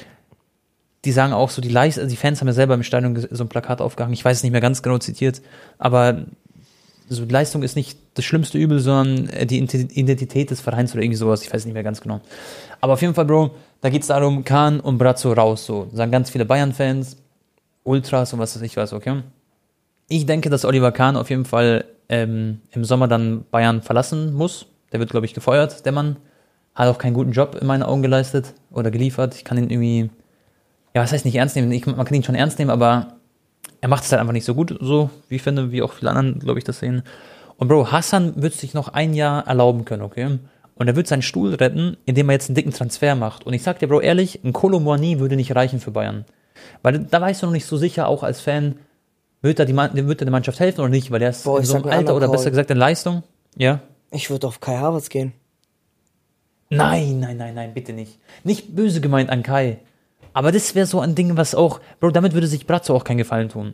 die sagen auch so, die, Leist also die Fans haben ja selber im Stadion so ein Plakat aufgehangen, ich weiß es nicht mehr ganz genau zitiert, aber so Leistung ist nicht das schlimmste Übel, sondern die Identität des Vereins oder irgendwie sowas, ich weiß nicht mehr ganz genau. Aber auf jeden Fall, Bro, da geht es darum, Kahn und Brazzo raus, so. Sagen ganz viele Bayern-Fans, Ultras und was weiß ich was, okay? Ich denke, dass Oliver Kahn auf jeden Fall ähm, im Sommer dann Bayern verlassen muss. Der wird, glaube ich, gefeuert, der Mann. Hat auch keinen guten Job in meinen Augen geleistet oder geliefert. Ich kann ihn irgendwie, ja, was heißt nicht ernst nehmen? Ich, man kann ihn schon ernst nehmen, aber er macht es halt einfach nicht so gut, so wie ich finde, wie auch viele anderen, glaube ich, das sehen. Und Bro, Hassan wird sich noch ein Jahr erlauben können, okay? Und er wird seinen Stuhl retten, indem er jetzt einen dicken Transfer macht. Und ich sag dir, Bro, ehrlich, ein Kolomoani würde nicht reichen für Bayern. Weil da weißt du noch nicht so sicher, auch als Fan, wird er, die, wird er der Mannschaft helfen oder nicht? Weil der ist Boah, in so einem Alter oder besser gesagt in Leistung. Ja. Ich würde auf Kai Havertz gehen. Nein, nein, nein, nein, bitte nicht. Nicht böse gemeint an Kai. Aber das wäre so ein Ding, was auch, Bro, damit würde sich Bratzo auch keinen Gefallen tun.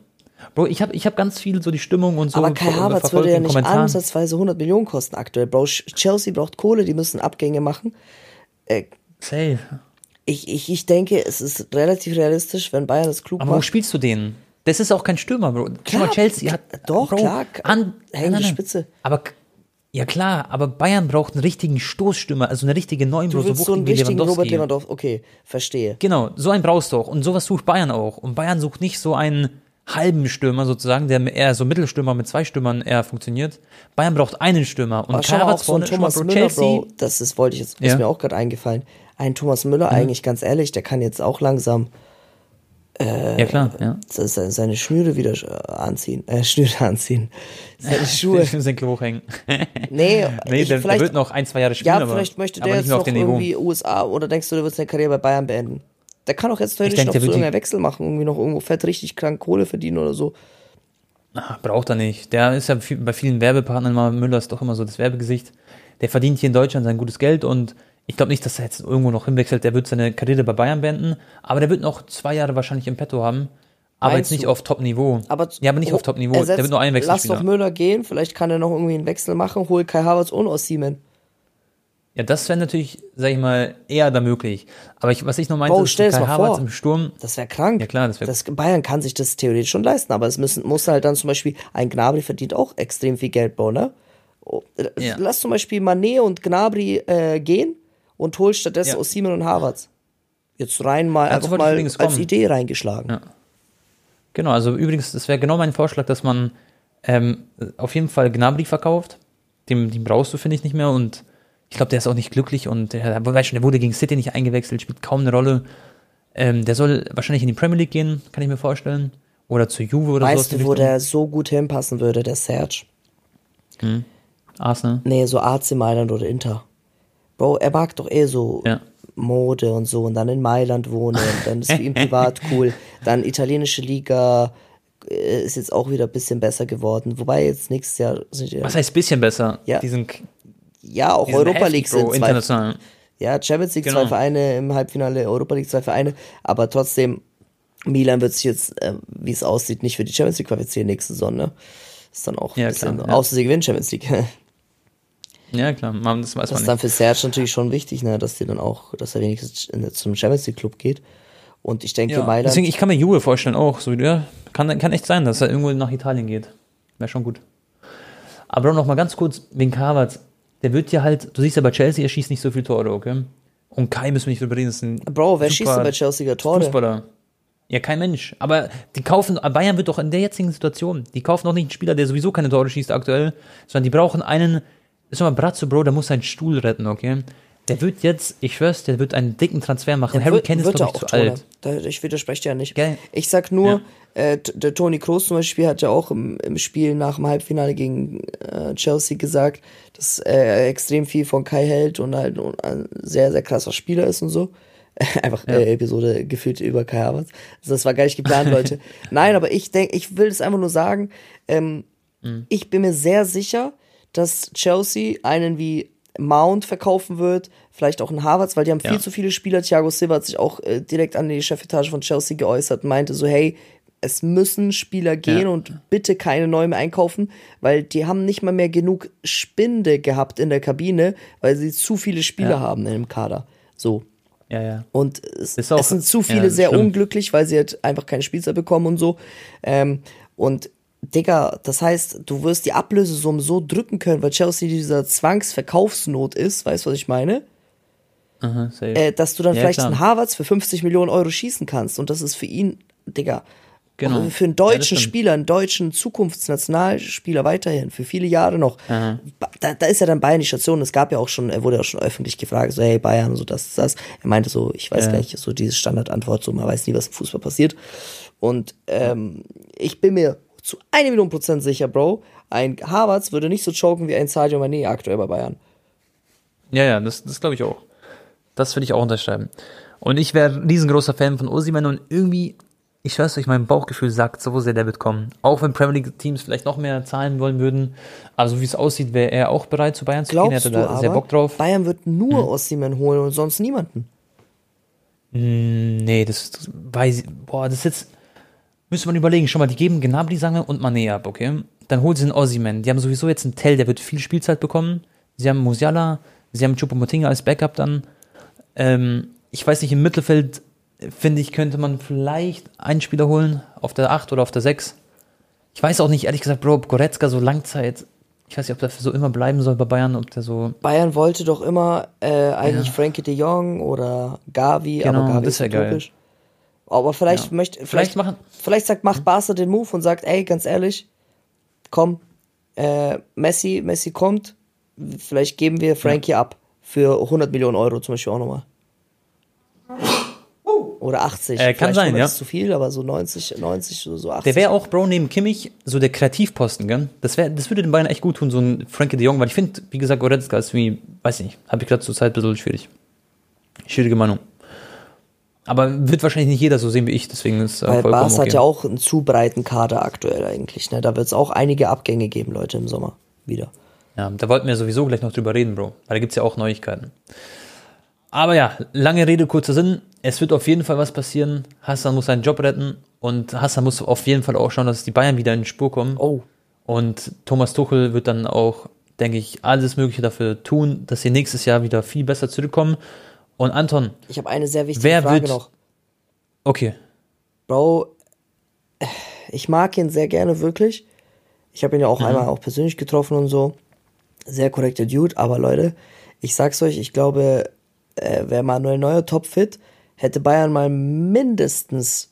Bro, ich habe ich hab ganz viel so die Stimmung und so. Aber Kai ver- Havertz würde ja nicht ansatzweise 100 Millionen kosten aktuell. Bro, Chelsea braucht Kohle, die müssen Abgänge machen. Äh, Safe. ich, ich, ich denke, es ist relativ realistisch, wenn Bayern das klug Aber wo macht. spielst du den? Das ist auch kein Stürmer, Bro. Schau Klar, mal, Chelsea hat. doch, klar, An, hängende. Spitze. Aber, ja klar, aber Bayern braucht einen richtigen Stoßstürmer, also eine richtige neuen Du willst so einen richtigen Robert Lewandowski. Lewandowski. Okay, verstehe. Genau, so einen brauchst du auch. Und sowas sucht Bayern auch. Und Bayern sucht nicht so einen halben Stürmer sozusagen, der eher so Mittelstürmer mit zwei Stürmern eher funktioniert. Bayern braucht einen Stürmer. Und Aber Havertz so Thomas Bro, Müller, Chelsea, Bro, das ist, wollte ich jetzt, ist Ja. Mhm. mir auch gerade eingefallen. Ein Thomas Müller, eigentlich ganz ehrlich, der kann jetzt auch langsam ja klar, ja. se- se- seine Schnüre wieder äh, anziehen, äh, Schnüre anziehen, seine Schuhe. Ich den Klo hängen. Nee, Nee, ich, der, der vielleicht, wird noch ein, zwei Jahre spielen, ja, aber, vielleicht möchte der jetzt noch Niveau. irgendwie USA oder denkst du, der wird seine Karriere bei Bayern beenden? Der kann auch jetzt theoretisch noch der so die- irgendeinen Wechsel machen, irgendwie noch irgendwo fett richtig krank Kohle verdienen oder so. Ah, braucht er nicht. Der ist ja bei vielen Werbepartnern immer, Müller ist doch immer so das Werbegesicht. Der verdient hier in Deutschland sein gutes Geld und ich glaube nicht, dass er jetzt irgendwo noch hinwechselt. Der wird seine Karriere bei Bayern beenden, aber der wird noch zwei Jahre wahrscheinlich im Petto haben. Aber Meinst jetzt nicht du? auf Top-Niveau. Aber ja, aber nicht auf Top-Niveau. Der wird nur einen Lass Wechsel doch Müller gehen, vielleicht kann er noch irgendwie einen Wechsel machen, hol Kai Havertz und Osimhen. Ja, das wäre natürlich, sag ich mal, eher da möglich. Aber ich, was ich noch meinte, Bro, ist stell Kai Havertz vor. im Sturm. Das wäre krank. Ja, klar, das wär- das Bayern kann sich das theoretisch schon leisten, aber es müssen, muss halt dann zum Beispiel, ein Gnabry verdient auch extrem viel Geld, Bro, ne? Oh, äh, Ja. Lass zum Beispiel Mané und Gnabry äh, gehen und hol stattdessen Ja. Osimhen und Havertz. Jetzt rein mal, Dazu einfach wollte ich mal als kommen. Idee reingeschlagen. Ja. Genau, also übrigens, das wäre genau mein Vorschlag, dass man ähm, auf jeden Fall Gnabry verkauft. Den, den brauchst du, finde ich, nicht mehr. Und ich glaube, der ist auch nicht glücklich und der, weißt schon, der wurde gegen City nicht eingewechselt, spielt kaum eine Rolle. Ähm, der soll wahrscheinlich in die Premier League gehen, kann ich mir vorstellen. Oder zu Juve oder so. Weißt du, wo der so gut hinpassen würde, der Serge? Arsenal. Nee, so AC Mailand oder Inter. Bro, er mag doch eh so Ja. Mode und so und dann in Mailand wohnen und dann ist für ihn privat cool. Dann italienische Liga äh, ist jetzt auch wieder ein bisschen besser geworden. Wobei jetzt nächstes Jahr sind ja, Was heißt bisschen besser? Ja. Die sind, ja auch Europa heftig, League Bro, sind zwei, international. ja Champions League Genau. zwei Vereine im Halbfinale, Europa League zwei Vereine, aber trotzdem Milan wird sich jetzt, äh, wie es aussieht, nicht für die Champions League qualifizieren nächste Saison, ne? Ist dann auch ein Ja, bisschen, klar, ja. außer sie gewinnen Champions League. Ja, klar, man, das weiß Das man ist dann für Serge natürlich schon wichtig, ne, dass die dann auch, dass er wenigstens zum Champions League Club geht. Und ich denke, Ja. Mailand, Deswegen, ich kann mir Juve vorstellen auch. So, ja, kann, kann echt sein, dass er irgendwo nach Italien geht. Wäre schon gut. Aber noch mal ganz kurz wegen Havertz. Der wird ja halt, du siehst ja bei Chelsea, er schießt nicht so viele Tore, okay? Und Kai müssen wir nicht drüber reden, das ist ein Bro, wer schießt denn bei Chelsea Tore? Fußballer. Ja, kein Mensch. Aber die kaufen, Bayern wird doch in der jetzigen Situation, die kaufen doch nicht einen Spieler, der sowieso keine Tore schießt aktuell, sondern die brauchen einen, ist mal Bratzo, Bro, der muss seinen Stuhl retten, okay? Der wird jetzt, ich schwör's, der wird einen dicken Transfer machen. Harry Wird- Kane ist, er ich, zu Tore. alt. Da, ich widerspreche dir ja nicht. Gell? Ich sag nur, Ja. äh, der Toni Kroos zum Beispiel hat ja auch im, im Spiel nach dem Halbfinale gegen äh, Chelsea gesagt, dass er extrem viel von Kai hält und halt ein sehr, sehr krasser Spieler ist und so. Einfach äh, Episode gefühlt über Kai Havertz. Also das war gar nicht geplant, Leute. Nein, aber ich denke, ich will es einfach nur sagen, ähm, Mhm. ich bin mir sehr sicher, dass Chelsea einen wie Mount verkaufen wird, vielleicht auch einen Havertz, weil die haben viel Ja. zu viele Spieler. Thiago Silva hat sich auch äh, direkt an die Chefetage von Chelsea geäußert und meinte so, hey, es müssen Spieler gehen Ja. und bitte keine neuen mehr einkaufen, weil die haben nicht mal mehr genug Spinde gehabt in der Kabine, weil sie zu viele Spieler Ja. haben im Kader. So. Ja, ja. Und es, es sind zu viele sehr schlimm. unglücklich, weil sie halt einfach keine Spielzeit bekommen und so. Ähm, und Digga, das heißt, du wirst die Ablösesummen so drücken können, weil Chelsea dieser Zwangsverkaufsnot ist, weißt du, was ich meine? Aha, safe. Äh, dass du dann Ja, vielleicht klar. einen Harvards für 50 Millionen Euro schießen kannst. Und das ist für ihn, Digga, Genau. Für einen Ja, deutschen stimmt. Spieler, einen deutschen Zukunftsnationalspieler weiterhin, für viele Jahre noch. Da, da ist ja dann Bayern die Station. Es gab ja auch schon, er wurde ja auch schon öffentlich gefragt, so, hey, Bayern, so das, das. Er meinte so, ich weiß Ja. gar nicht, so diese Standardantwort, so, man weiß nie, was im Fußball passiert. Und ähm, ich bin mir zu eine Million Prozent sicher, Bro, ein Havertz würde nicht so choken wie ein Sadio Mané aktuell bei Bayern. Ja, ja, das, das glaube ich auch. Das würde ich auch unterschreiben. Und ich wäre riesengroßer Fan von Osimhen und irgendwie, ich schwör's euch, mein Bauchgefühl sagt so sehr, der wird kommen. Auch wenn Premier League Teams vielleicht noch mehr zahlen wollen würden. Aber so wie es aussieht, wäre er auch bereit, zu Bayern zu gehen. Er Glaubst hätte du da aber, sehr Bock drauf. Bayern wird nur Osimhen holen und sonst niemanden? Nee, das das weiß ich, boah, das ist jetzt, müsste man überlegen. Schon mal, die geben Gnabry, sagen wir, und Mané ab, okay? Dann holen sie einen Ossiman. Die haben sowieso jetzt einen Tell, der wird viel Spielzeit bekommen. Sie haben Musiala, sie haben Choupo-Motinga als Backup dann. Ähm, ich weiß nicht, im Mittelfeld, äh, finde ich, könnte man vielleicht einen Spieler holen, auf der 8 oder auf der 6. Ich weiß auch nicht, ehrlich gesagt, Bro, ob Goretzka so Langzeit, ich weiß nicht, ob der so immer bleiben soll bei Bayern, ob der so, Bayern wollte doch immer äh, eigentlich Ja. Frankie de Jong oder Gavi, Genau, aber Gavi das ist wär geil. Aber vielleicht Ja. möchte vielleicht, Vielleicht machen- vielleicht sagt macht Barca den Move und sagt, ey, ganz ehrlich, komm, äh, Messi, Messi kommt, vielleicht geben wir Frankie ab für 100 Millionen Euro zum Beispiel auch nochmal. Oder 80. Äh, kann Vielleicht sein, 100 ja. ist zu viel, aber so 90, 90, so, so 80. Der wäre auch, Bro, neben Kimmich so der Kreativposten, gell? Das, wär, das würde den Bayern echt gut tun, so ein Frankie de Jong, weil ich finde, wie gesagt, Goretzka ist wie, weiß nicht, habe ich gerade zur Zeit ein bisschen schwierig. Schwierige Meinung. Aber wird wahrscheinlich nicht jeder so sehen wie ich, deswegen ist äh, Weil vollkommen Barca okay. hat ja auch einen zu breiten Kader aktuell eigentlich. Ne? Da wird es auch einige Abgänge geben, Leute, im Sommer wieder. Ja, da wollten wir sowieso gleich noch drüber reden, Bro. Weil da gibt's ja auch Neuigkeiten. Aber ja, lange Rede, kurzer Sinn. Es wird auf jeden Fall was passieren. Hassan muss seinen Job retten und Hassan muss auf jeden Fall auch schauen, dass die Bayern wieder in die Spur kommen. Oh, Und Thomas Tuchel wird dann auch, denke ich, alles Mögliche dafür tun, dass sie nächstes Jahr wieder viel besser zurückkommen. Und Anton, ich habe eine sehr wichtige Frage wird- noch. okay, Bro, ich mag ihn sehr gerne, wirklich. Ich habe ihn ja auch Mhm. einmal auch persönlich getroffen und so. Sehr korrekter Dude, aber Leute, ich sag's euch, ich glaube, äh, wäre Manuel Neuer topfit, hätte Bayern mal mindestens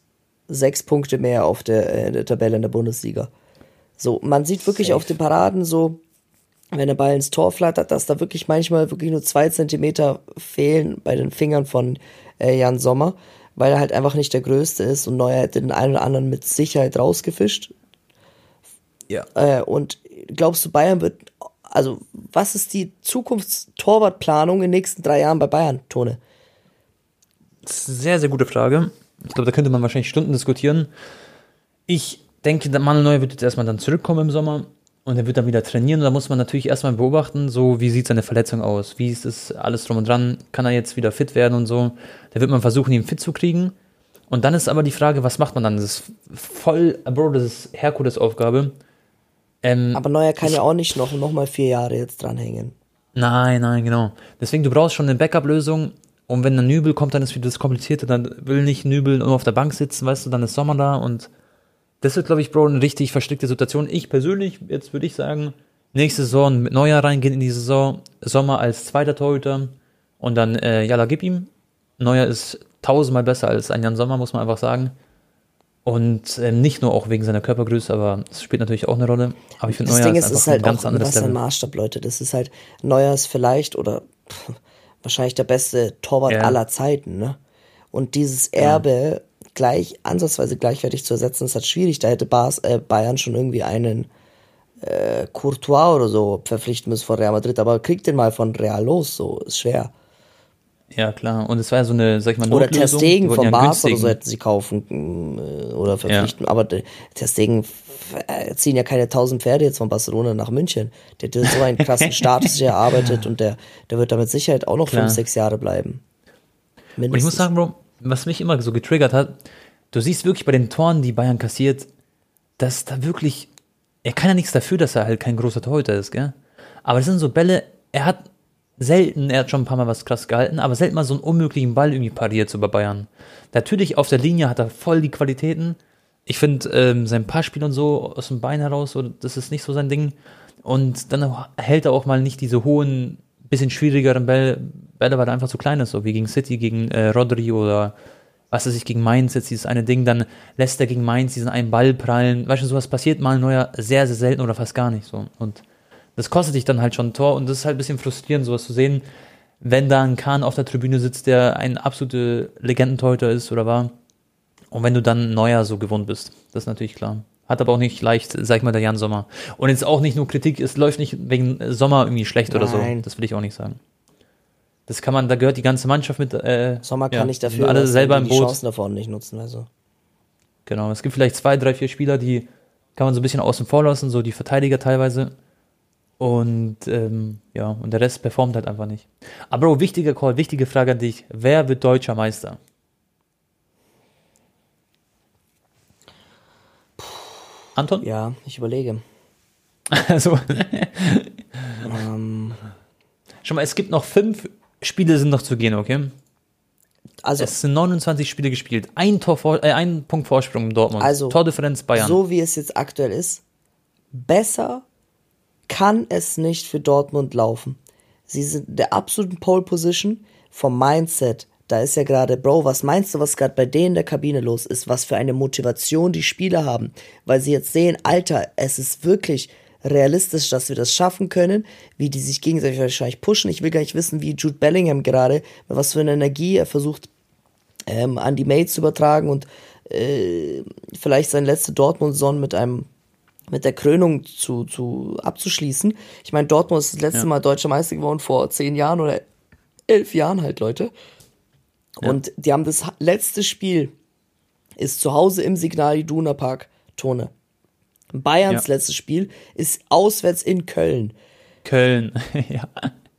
sechs Punkte mehr auf der, äh, der Tabelle in der Bundesliga. So, man sieht wirklich Safe. auf den Paraden so, wenn der Ball ins Tor flattert, dass da wirklich manchmal wirklich nur zwei Zentimeter fehlen bei den Fingern von äh, Jan Sommer, weil er halt einfach nicht der Größte ist und Neuer hätte den einen oder anderen mit Sicherheit rausgefischt. ja. Äh, und glaubst du, Bayern wird, also was ist die Zukunftstorwartplanung in den nächsten drei Jahren bei Bayern, Tone? Sehr, sehr gute Frage. Ich glaube, da könnte man wahrscheinlich Stunden diskutieren. Ich denke, der Manuel Neuer wird jetzt erstmal dann zurückkommen im Sommer und er wird dann wieder trainieren. Und da muss man natürlich erstmal beobachten, so wie sieht seine Verletzung aus, wie ist es alles drum und dran, kann er jetzt wieder fit werden und so. Da wird man versuchen, ihn fit zu kriegen. Und dann ist aber die Frage, was macht man dann? Das ist voll, Bro, das ist Herkules Aufgabe. Ähm, Aber Neuer kann ja auch nicht noch, noch mal vier Jahre jetzt dranhängen. Nein, nein, genau. Deswegen, du brauchst schon eine Backup-Lösung. Und wenn dann Nübel kommt, dann ist wieder das Komplizierte. Dann will nicht Nübel nur auf der Bank sitzen, weißt du, dann ist Sommer da. Und das wird, glaube ich, Bro, eine richtig verstrickte Situation. Ich persönlich, jetzt würde ich sagen, nächste Saison mit Neuer reingehen in die Saison. Sommer als zweiter Torhüter. Und dann, äh, Jalla, gib ihm. Neuer ist tausendmal besser als ein Jan Sommer, muss man einfach sagen. Und ähm, nicht nur auch wegen seiner Körpergröße, aber es spielt natürlich auch eine Rolle. Aber ich finde, Das Neuer Ding ist ist, ist halt ein ganz auch, anderes ist Level. Maßstab, Leute. Das ist halt, Neuer ist vielleicht oder pff, wahrscheinlich der beste Torwart Ja. aller Zeiten, ne? Und dieses Erbe gleich, ansatzweise gleichwertig zu ersetzen, ist halt schwierig. Da hätte Bas, äh, Bayern schon irgendwie einen äh, Courtois oder so verpflichten müssen von Real Madrid, aber kriegt den mal von Real los, so, ist schwer. Ja, klar. Und es war ja so eine, sag ich mal, Oder Notlösung. Stegen Die wollten vom ja Barca oder so hätten sie kaufen äh, oder verpflichten. Aber der Ter Stegen f- äh, ziehen ja keine 1000 Pferde jetzt von Barcelona nach München. Der hat so einen krassen Status sich erarbeitet und der, der wird da mit Sicherheit auch noch Klar. fünf, sechs Jahre bleiben. Und ich muss Mindestens. sagen, Bro, was mich immer so getriggert hat, du siehst wirklich bei den Toren, die Bayern kassiert, dass da wirklich, er kann ja nichts dafür, dass er halt kein großer Torhüter ist, gell? Aber das sind so Bälle, er hat selten, er hat schon ein paar Mal was krass gehalten, aber selten mal so einen unmöglichen Ball irgendwie pariert so bei Bayern. Natürlich auf der Linie hat er voll die Qualitäten. Ich finde ähm, sein Passspiel und so aus dem Bein heraus, so, das ist nicht so sein Ding. Und dann hält er auch mal nicht diese hohen, bisschen schwierigeren Bälle, Bälle weil er einfach zu klein ist, so wie gegen City, gegen äh, Rodri oder was weiß ich, gegen Mainz jetzt dieses eine Ding, dann lässt er gegen Mainz diesen einen Ball prallen. Weißt du, sowas passiert mal neuer sehr, sehr selten oder fast gar nicht so. Und das kostet dich dann halt schon ein Tor und das ist halt ein bisschen frustrierend, sowas zu sehen, wenn da ein Kahn auf der Tribüne sitzt, der ein absolute Legendentorhüter ist oder war. Und wenn du dann neuer so gewohnt bist. Das ist natürlich klar. Hat aber auch nicht leicht, sag ich mal, der Jan Sommer. Und jetzt auch nicht nur Kritik, es läuft nicht wegen Sommer irgendwie schlecht oder so. Nein. Das will ich auch nicht sagen. Das kann man, da gehört die ganze Mannschaft mit. Äh, Sommer kann ja, nicht sind dafür, alle selber im die Boot. Chancen davon nicht nutzen. Also. Genau, es gibt vielleicht zwei, drei, vier Spieler, die kann man so ein bisschen außen vor lassen, so die Verteidiger teilweise. Und ähm, ja, und der Rest performt halt einfach nicht. Aber Bro, wichtiger Call, wichtige Frage an dich. Wer wird deutscher Meister? Anton? Ja, ich überlege. Also, Ähm, schon mal, es gibt noch fünf Spiele sind noch zu gehen, okay? also, Es sind 29 Spiele gespielt. Ein, Tor vor, äh, ein Punkt Vorsprung in Dortmund. Also, Tordifferenz Bayern. so wie es jetzt aktuell ist, besser kann es nicht für Dortmund laufen. Sie sind in der absoluten Pole Position vom Mindset. Da ist ja gerade, Bro, was meinst du, was gerade bei denen in der Kabine los ist? Was für eine Motivation die Spieler haben, weil sie jetzt sehen, Alter, es ist wirklich realistisch, dass wir das schaffen können, wie die sich gegenseitig wahrscheinlich pushen. Ich will gar nicht wissen, wie Jude Bellingham gerade, mit was für eine Energie er versucht, ähm, an die Mates zu übertragen und äh, vielleicht sein letzte Dortmund-Son mit einem mit der Krönung zu, zu abzuschließen. Ich meine, Dortmund ist das letzte Ja. Mal deutscher Meister geworden vor zehn Jahren oder elf Jahren halt, Leute. Und die haben das letzte Spiel ist zu Hause im Signal Iduna Park, Tone. Bayerns Ja. letztes Spiel ist auswärts in Köln. Köln. ja.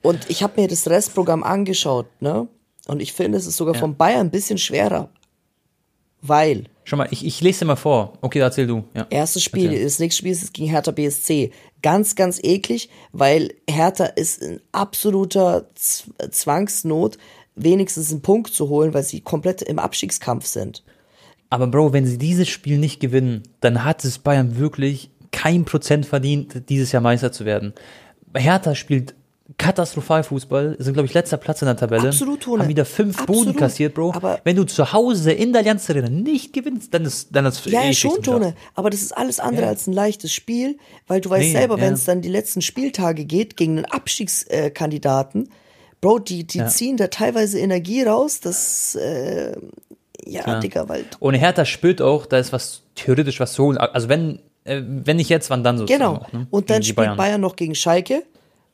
Und ich habe mir das Restprogramm angeschaut, ne? Und ich finde, es ist sogar Ja. von Bayern ein bisschen schwerer. Weil Schon mal, ich, ich lese dir mal vor. Okay, erzähl du. Ja. Erstes Spiel, Erzähl. das nächste Spiel ist gegen Hertha BSC. Ganz, ganz eklig, weil Hertha ist in absoluter Zwangsnot, wenigstens einen Punkt zu holen, weil sie komplett im Abstiegskampf sind. Aber Bro, wenn sie dieses Spiel nicht gewinnen, dann hat es Bayern wirklich kein Prozent verdient, dieses Jahr Meister zu werden. Hertha spielt katastrophal Fußball, sind glaube ich letzter Platz in der Tabelle. Absolut, Tone. Haben wieder fünf Absolut. Boden kassiert, Bro. Aber- wenn du zu Hause in der Allianz Arena nicht gewinnst, dann ist dann ist Ja, eh ja schon. Tone. Aber das ist alles andere Ja. als ein leichtes Spiel, weil du weißt Nee, selber, wenn ja. es dann die letzten Spieltage geht gegen einen Abstiegskandidaten, Bro, die, die ziehen da teilweise Energie raus, das, äh, ja, Klar. Digga, weil Und Hertha spürt auch, da ist was theoretisch was zu holen. Also wenn äh, wenn nicht jetzt, wann dann so? Genau. Auch, ne? Und dann spielt Bayern. noch gegen Schalke.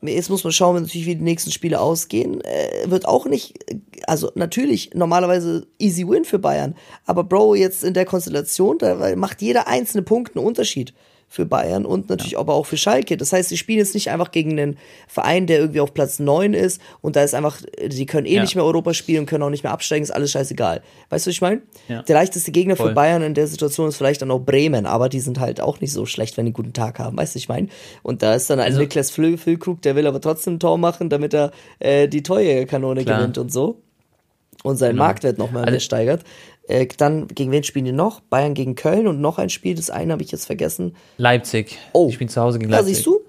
Jetzt muss man schauen, natürlich, wie die nächsten Spiele ausgehen. Äh, wird auch nicht, also natürlich, normalerweise easy win für Bayern. Aber Bro, jetzt in der Konstellation, da macht jeder einzelne Punkt einen Unterschied für Bayern und natürlich aber auch für Schalke. Das heißt, sie spielen jetzt nicht einfach gegen einen Verein, der irgendwie auf Platz 9 ist und da ist einfach, sie können eh Ja. nicht mehr Europa spielen und können auch nicht mehr absteigen, ist alles scheißegal. Weißt du, was ich meine? Ja. Der leichteste Gegner Voll. für Bayern in der Situation ist vielleicht dann auch Bremen, aber die sind halt auch nicht so schlecht, wenn die einen guten Tag haben, weißt du, ich meine? Und da ist dann ein Also- Niklas Füll, Füllkrug, der will aber trotzdem ein Tor machen, damit er äh, die Torjägerkanone Klar. gewinnt und so. Und seinen Genau. Marktwert nochmal Also- steigert. Äh, dann, gegen wen spielen die noch? Bayern gegen Köln und noch ein Spiel, das eine habe ich jetzt vergessen. Leipzig. Oh. Die spielen zu Hause gegen Leipzig. siehst du?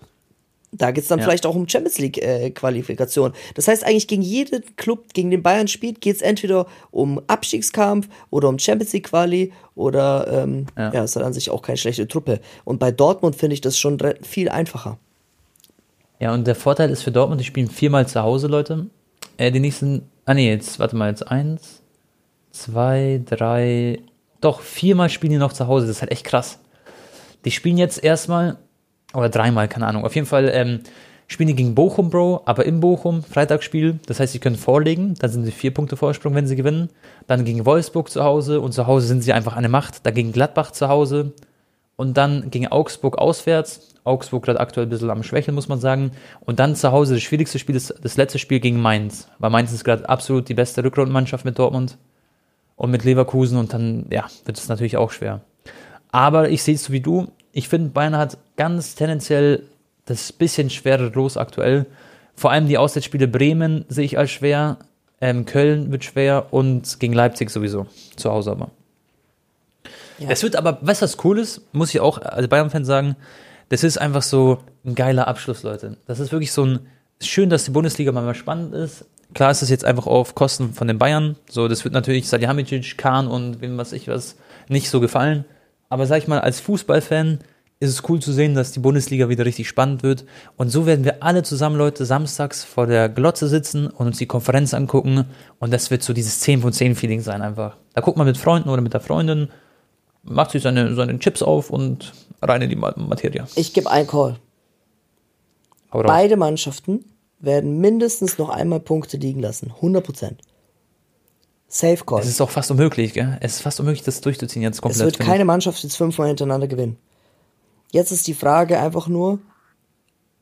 Da geht's dann Ja. vielleicht auch um Champions League-Qualifikation. das heißt, eigentlich gegen jeden Club, gegen den Bayern spielt, geht's entweder um Abstiegskampf oder um Champions League-Quali oder ähm, ja. Ja. ist halt an sich auch keine schlechte Truppe. Und bei Dortmund finde ich das schon viel einfacher. Ja, und der Vorteil ist für Dortmund, die spielen viermal zu Hause, Leute. Äh, die nächsten, ah nee, jetzt, warte mal, jetzt eins, zwei, drei, doch, viermal spielen die noch zu Hause, das ist halt echt krass. Die spielen jetzt erstmal, oder dreimal, keine Ahnung, auf jeden Fall ähm, spielen die gegen Bochum, Bro, aber im Bochum, Freitagsspiel, das heißt, sie können vorlegen, dann sind sie vier Punkte Vorsprung, wenn sie gewinnen. Dann gegen Wolfsburg zu Hause und zu Hause sind sie einfach eine Macht, dann gegen Gladbach zu Hause, und dann gegen Augsburg auswärts. Augsburg gerade aktuell ein bisschen am Schwächeln, muss man sagen. Und dann zu Hause das schwierigste Spiel ist das letzte Spiel gegen Mainz. Weil Mainz ist gerade absolut die beste Rückrundenmannschaft mit Dortmund und mit Leverkusen und dann, ja, wird es natürlich auch schwer. Aber ich sehe es so wie du. Ich finde, Bayern hat ganz tendenziell das bisschen schwere Los aktuell. Vor allem die Auswärtsspiele Bremen sehe ich als schwer. Ähm, Köln wird schwer und gegen Leipzig sowieso. Zu Hause aber. Ja. Es wird aber, was cool ist? Muss ich auch als Bayern-Fan sagen. Das ist einfach so ein geiler Abschluss, Leute. Das ist wirklich so ein schön, dass die Bundesliga mal spannend ist. Klar ist es jetzt einfach auf Kosten von den Bayern. So, das wird natürlich Salihamidzic, Kahn und wem was ich was nicht so gefallen. Aber sag ich mal, als Fußballfan ist es cool zu sehen, dass die Bundesliga wieder richtig spannend wird. Und so werden wir alle zusammen, Leute, samstags vor der Glotze sitzen und uns die Konferenz angucken. Und das wird so dieses 10 von 10 Feeling sein einfach. Da guckt man mit Freunden oder mit der Freundin, macht sich seine, seine Chips auf und rein in die Materie. Ich gebe einen Call. Beide Mannschaften werden mindestens noch einmal Punkte liegen lassen. 100 Prozent. Safe Call. Es ist auch fast unmöglich, gell? Es ist fast unmöglich, das durchzuziehen jetzt komplett. Es wird keine Mannschaft jetzt fünfmal hintereinander gewinnen. Jetzt ist die Frage einfach nur,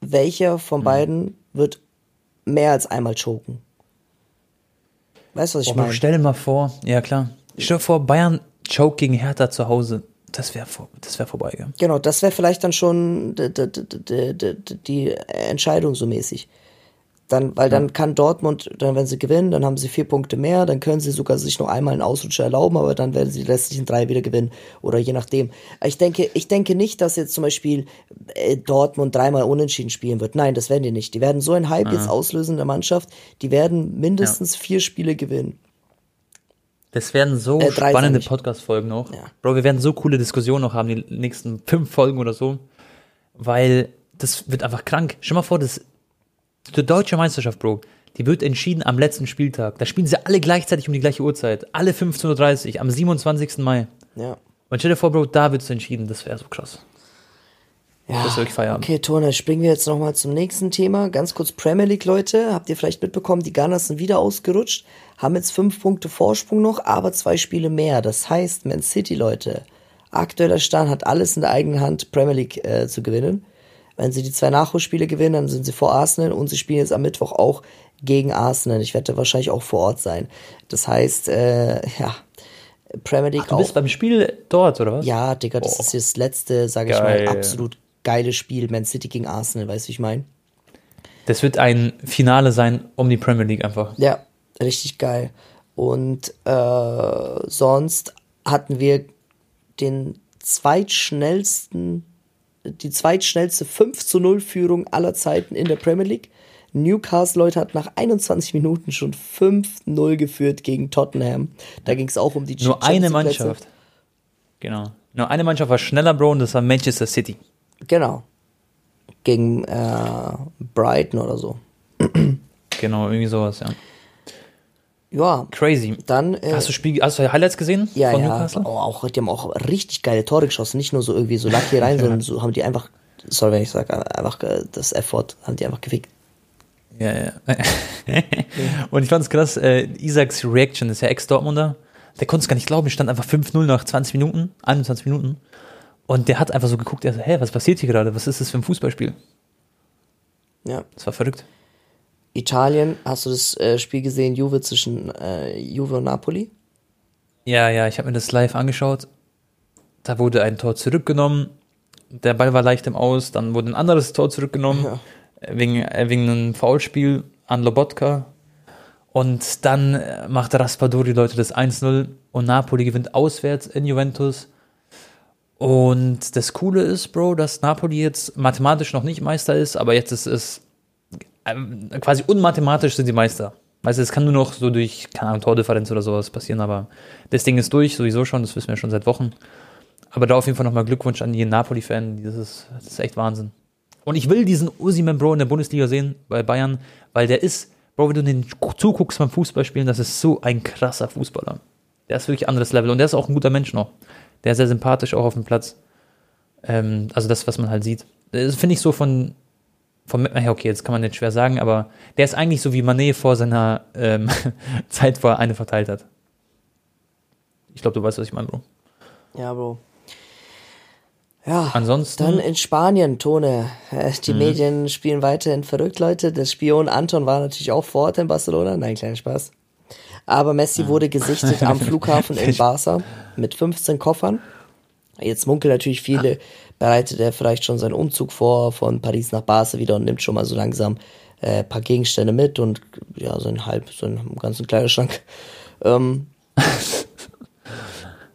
welcher von mhm. beiden wird mehr als einmal choken? Weißt du, was ich oh, meine? Stell dir mal vor, ja klar. Stell dir vor, Bayern choke gegen Hertha zu Hause. Das wäre das wär vorbei, gell? Genau, das wäre vielleicht dann schon die, die, die, die Entscheidung so mäßig. Dann, weil dann kann Dortmund, dann wenn sie gewinnen, dann haben sie vier Punkte mehr, dann können sie sogar sich noch einmal einen Ausrutscher erlauben, aber dann werden sie die restlichen drei wieder gewinnen oder je nachdem. Ich denke, ich denke nicht, dass jetzt zum Beispiel äh, Dortmund dreimal unentschieden spielen wird. Nein, das werden die nicht. Die werden so ein Hype ja. jetzt auslösen in der Mannschaft, die werden mindestens ja. vier Spiele gewinnen. Das werden so äh, spannende Podcast-Folgen noch. Ja. Bro, wir werden so coole Diskussionen noch haben, die nächsten fünf Folgen oder so. Weil das wird einfach krank. Stell mal vor, das die deutsche Meisterschaft, Bro, die wird entschieden am letzten Spieltag. Da spielen sie alle gleichzeitig um die gleiche Uhrzeit. Alle 15.30 Uhr am 27. Mai. Ja. Und stell dir vor, Bro, da wird es entschieden. Das wäre so krass. Ja, das wirklich Feierabend. okay, Tone, springen wir jetzt nochmal zum nächsten Thema. Ganz kurz Premier League, Leute. Habt ihr vielleicht mitbekommen, die Gunners sind wieder ausgerutscht, haben jetzt fünf Punkte Vorsprung noch, aber zwei Spiele mehr. Das heißt, Man City, Leute, aktueller Stand hat alles in der eigenen Hand, Premier League äh, zu gewinnen. Wenn sie die zwei Nachholspiele gewinnen, dann sind sie vor Arsenal und sie spielen jetzt am Mittwoch auch gegen Arsenal. Ich werde wahrscheinlich auch vor Ort sein. Das heißt, äh, ja, Premier League Ach, du bist beim Spiel dort, oder was? Ja, Digga, das oh. ist das letzte, sage ich mal, absolut geile Spiel. Man City gegen Arsenal, weißt du, wie ich meine? Das wird ein Finale sein um die Premier League einfach. Ja, richtig geil. Und äh, sonst hatten wir den zweitschnellsten die zweitschnellste 5 zu 0 Führung aller Zeiten in der Premier League. Newcastle, Leute, hat nach 21 Minuten schon 5-0 geführt gegen Tottenham. Da ging es auch um die Nur eine Mannschaft. Genau. Nur eine Mannschaft war schneller, Bro, und das war Manchester City. Genau. Gegen äh, Brighton oder so. genau, irgendwie sowas, ja. Ja. Crazy. Dann, äh, hast du Spiel, hast du Highlights gesehen ja, von ja. Newcastle? Oh, auch, die haben auch richtig geile Tore geschossen. Nicht nur so irgendwie so lucky rein, sondern so haben die einfach, sorry, wenn ich sage, einfach äh, das Effort haben die einfach gefickt. Ja, ja. Und ich fand es krass, äh, Isaacs Reaction ist ja Ex-Dortmunder. Der konnte es gar nicht glauben, stand einfach 5-0 nach 20 Minuten, 21 Minuten. Und der hat einfach so geguckt, er so, hä, was passiert hier gerade? Was ist das für ein Fußballspiel? Ja. Das war verrückt. Italien, hast du das äh, Spiel gesehen, Juve zwischen äh, Juve und Napoli? Ja, ja, ich habe mir das live angeschaut. Da wurde ein Tor zurückgenommen. Der Ball war leicht im Aus, dann wurde ein anderes Tor zurückgenommen. Ja. Äh, wegen, äh, wegen einem Foulspiel an Lobotka. Und dann äh, macht Raspadori Leute das 1-0 und Napoli gewinnt auswärts in Juventus. Und das Coole ist, Bro, dass Napoli jetzt mathematisch noch nicht Meister ist, aber jetzt ist es quasi unmathematisch sind die Meister. Weißt du, es kann nur noch so durch, keine Ahnung, Tordifferenz oder sowas passieren, aber das Ding ist durch, sowieso schon, das wissen wir schon seit Wochen. Aber da auf jeden Fall nochmal Glückwunsch an jeden Napoli-Fan, das ist, das ist echt Wahnsinn. Und ich will diesen Usiman Bro in der Bundesliga sehen, bei Bayern, weil der ist, Bro, wenn du den zuguckst beim Fußballspielen, das ist so ein krasser Fußballer. Der ist wirklich anderes Level und der ist auch ein guter Mensch noch. Der ist sehr sympathisch auch auf dem Platz. Ähm, also das, was man halt sieht. Das finde ich so von vom, ja, okay, jetzt kann man nicht schwer sagen, aber der ist eigentlich so wie Manet vor seiner ähm, Zeit, wo er eine verteilt hat. Ich glaube, du weißt, was ich meine, Bro. Ja, Bro. Ja, ansonsten. Dann in Spanien, Tone. Äh, die mhm. Medien spielen weiterhin verrückt, Leute. Der Spion Anton war natürlich auch vor Ort in Barcelona. Nein, kleiner Spaß. Aber Messi wurde gesichtet am Flughafen in Barca mit 15 Koffern. Jetzt munkeln natürlich viele, bereitet er vielleicht schon seinen Umzug vor von Paris nach Barca wieder und nimmt schon mal so langsam äh, paar Gegenstände mit und ja, so ein halb, so einen ganzen Kleiderschrank. Ähm,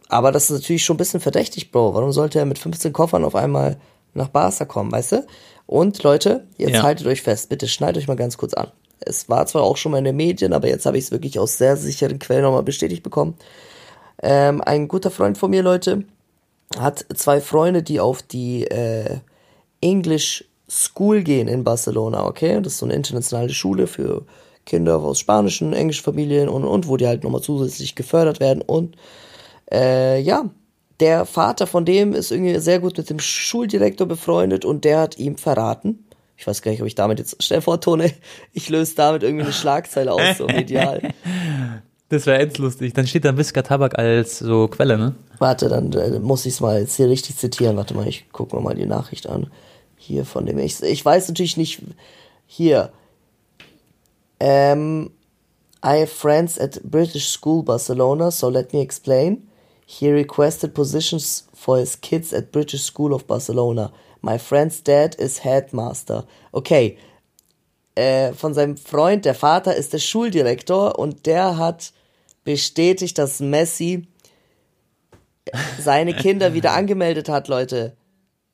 aber das ist natürlich schon ein bisschen verdächtig, Bro. Warum sollte er mit 15 Koffern auf einmal nach Barca kommen, weißt du? Und Leute, jetzt Ja. haltet euch fest, bitte schneidet euch mal ganz kurz an. Es war zwar auch schon mal in den Medien, aber jetzt habe ich es wirklich aus sehr sicheren Quellen nochmal bestätigt bekommen. Ähm, ein guter Freund von mir, Leute, hat zwei Freunde, die auf die äh, English School gehen in Barcelona, okay? Das ist so eine internationale Schule für Kinder aus spanischen, englischen Familien und, und, wo die halt nochmal zusätzlich gefördert werden. Und äh, ja, der Vater von dem ist irgendwie sehr gut mit dem Schuldirektor befreundet und der hat ihm verraten. Ich weiß gar nicht, ob ich damit jetzt, stell dir vor, Tone, ich löse damit irgendwie eine Schlagzeile aus, so medial. Das wäre endlustig. Dann steht da Whisker Tabak als so Quelle, ne? Warte, dann äh, muss ich es mal jetzt hier richtig zitieren. Warte mal, ich gucke mir mal die Nachricht an. Hier von dem. Ich, ich weiß natürlich nicht. Hier. Ähm, I have friends at British School Barcelona, so let me explain. He requested positions for his kids at British School of Barcelona. My friend's dad is headmaster. Okay. Äh, von seinem Freund, der Vater ist der Schuldirektor und der hat bestätigt, dass Messi seine Kinder wieder angemeldet hat, Leute.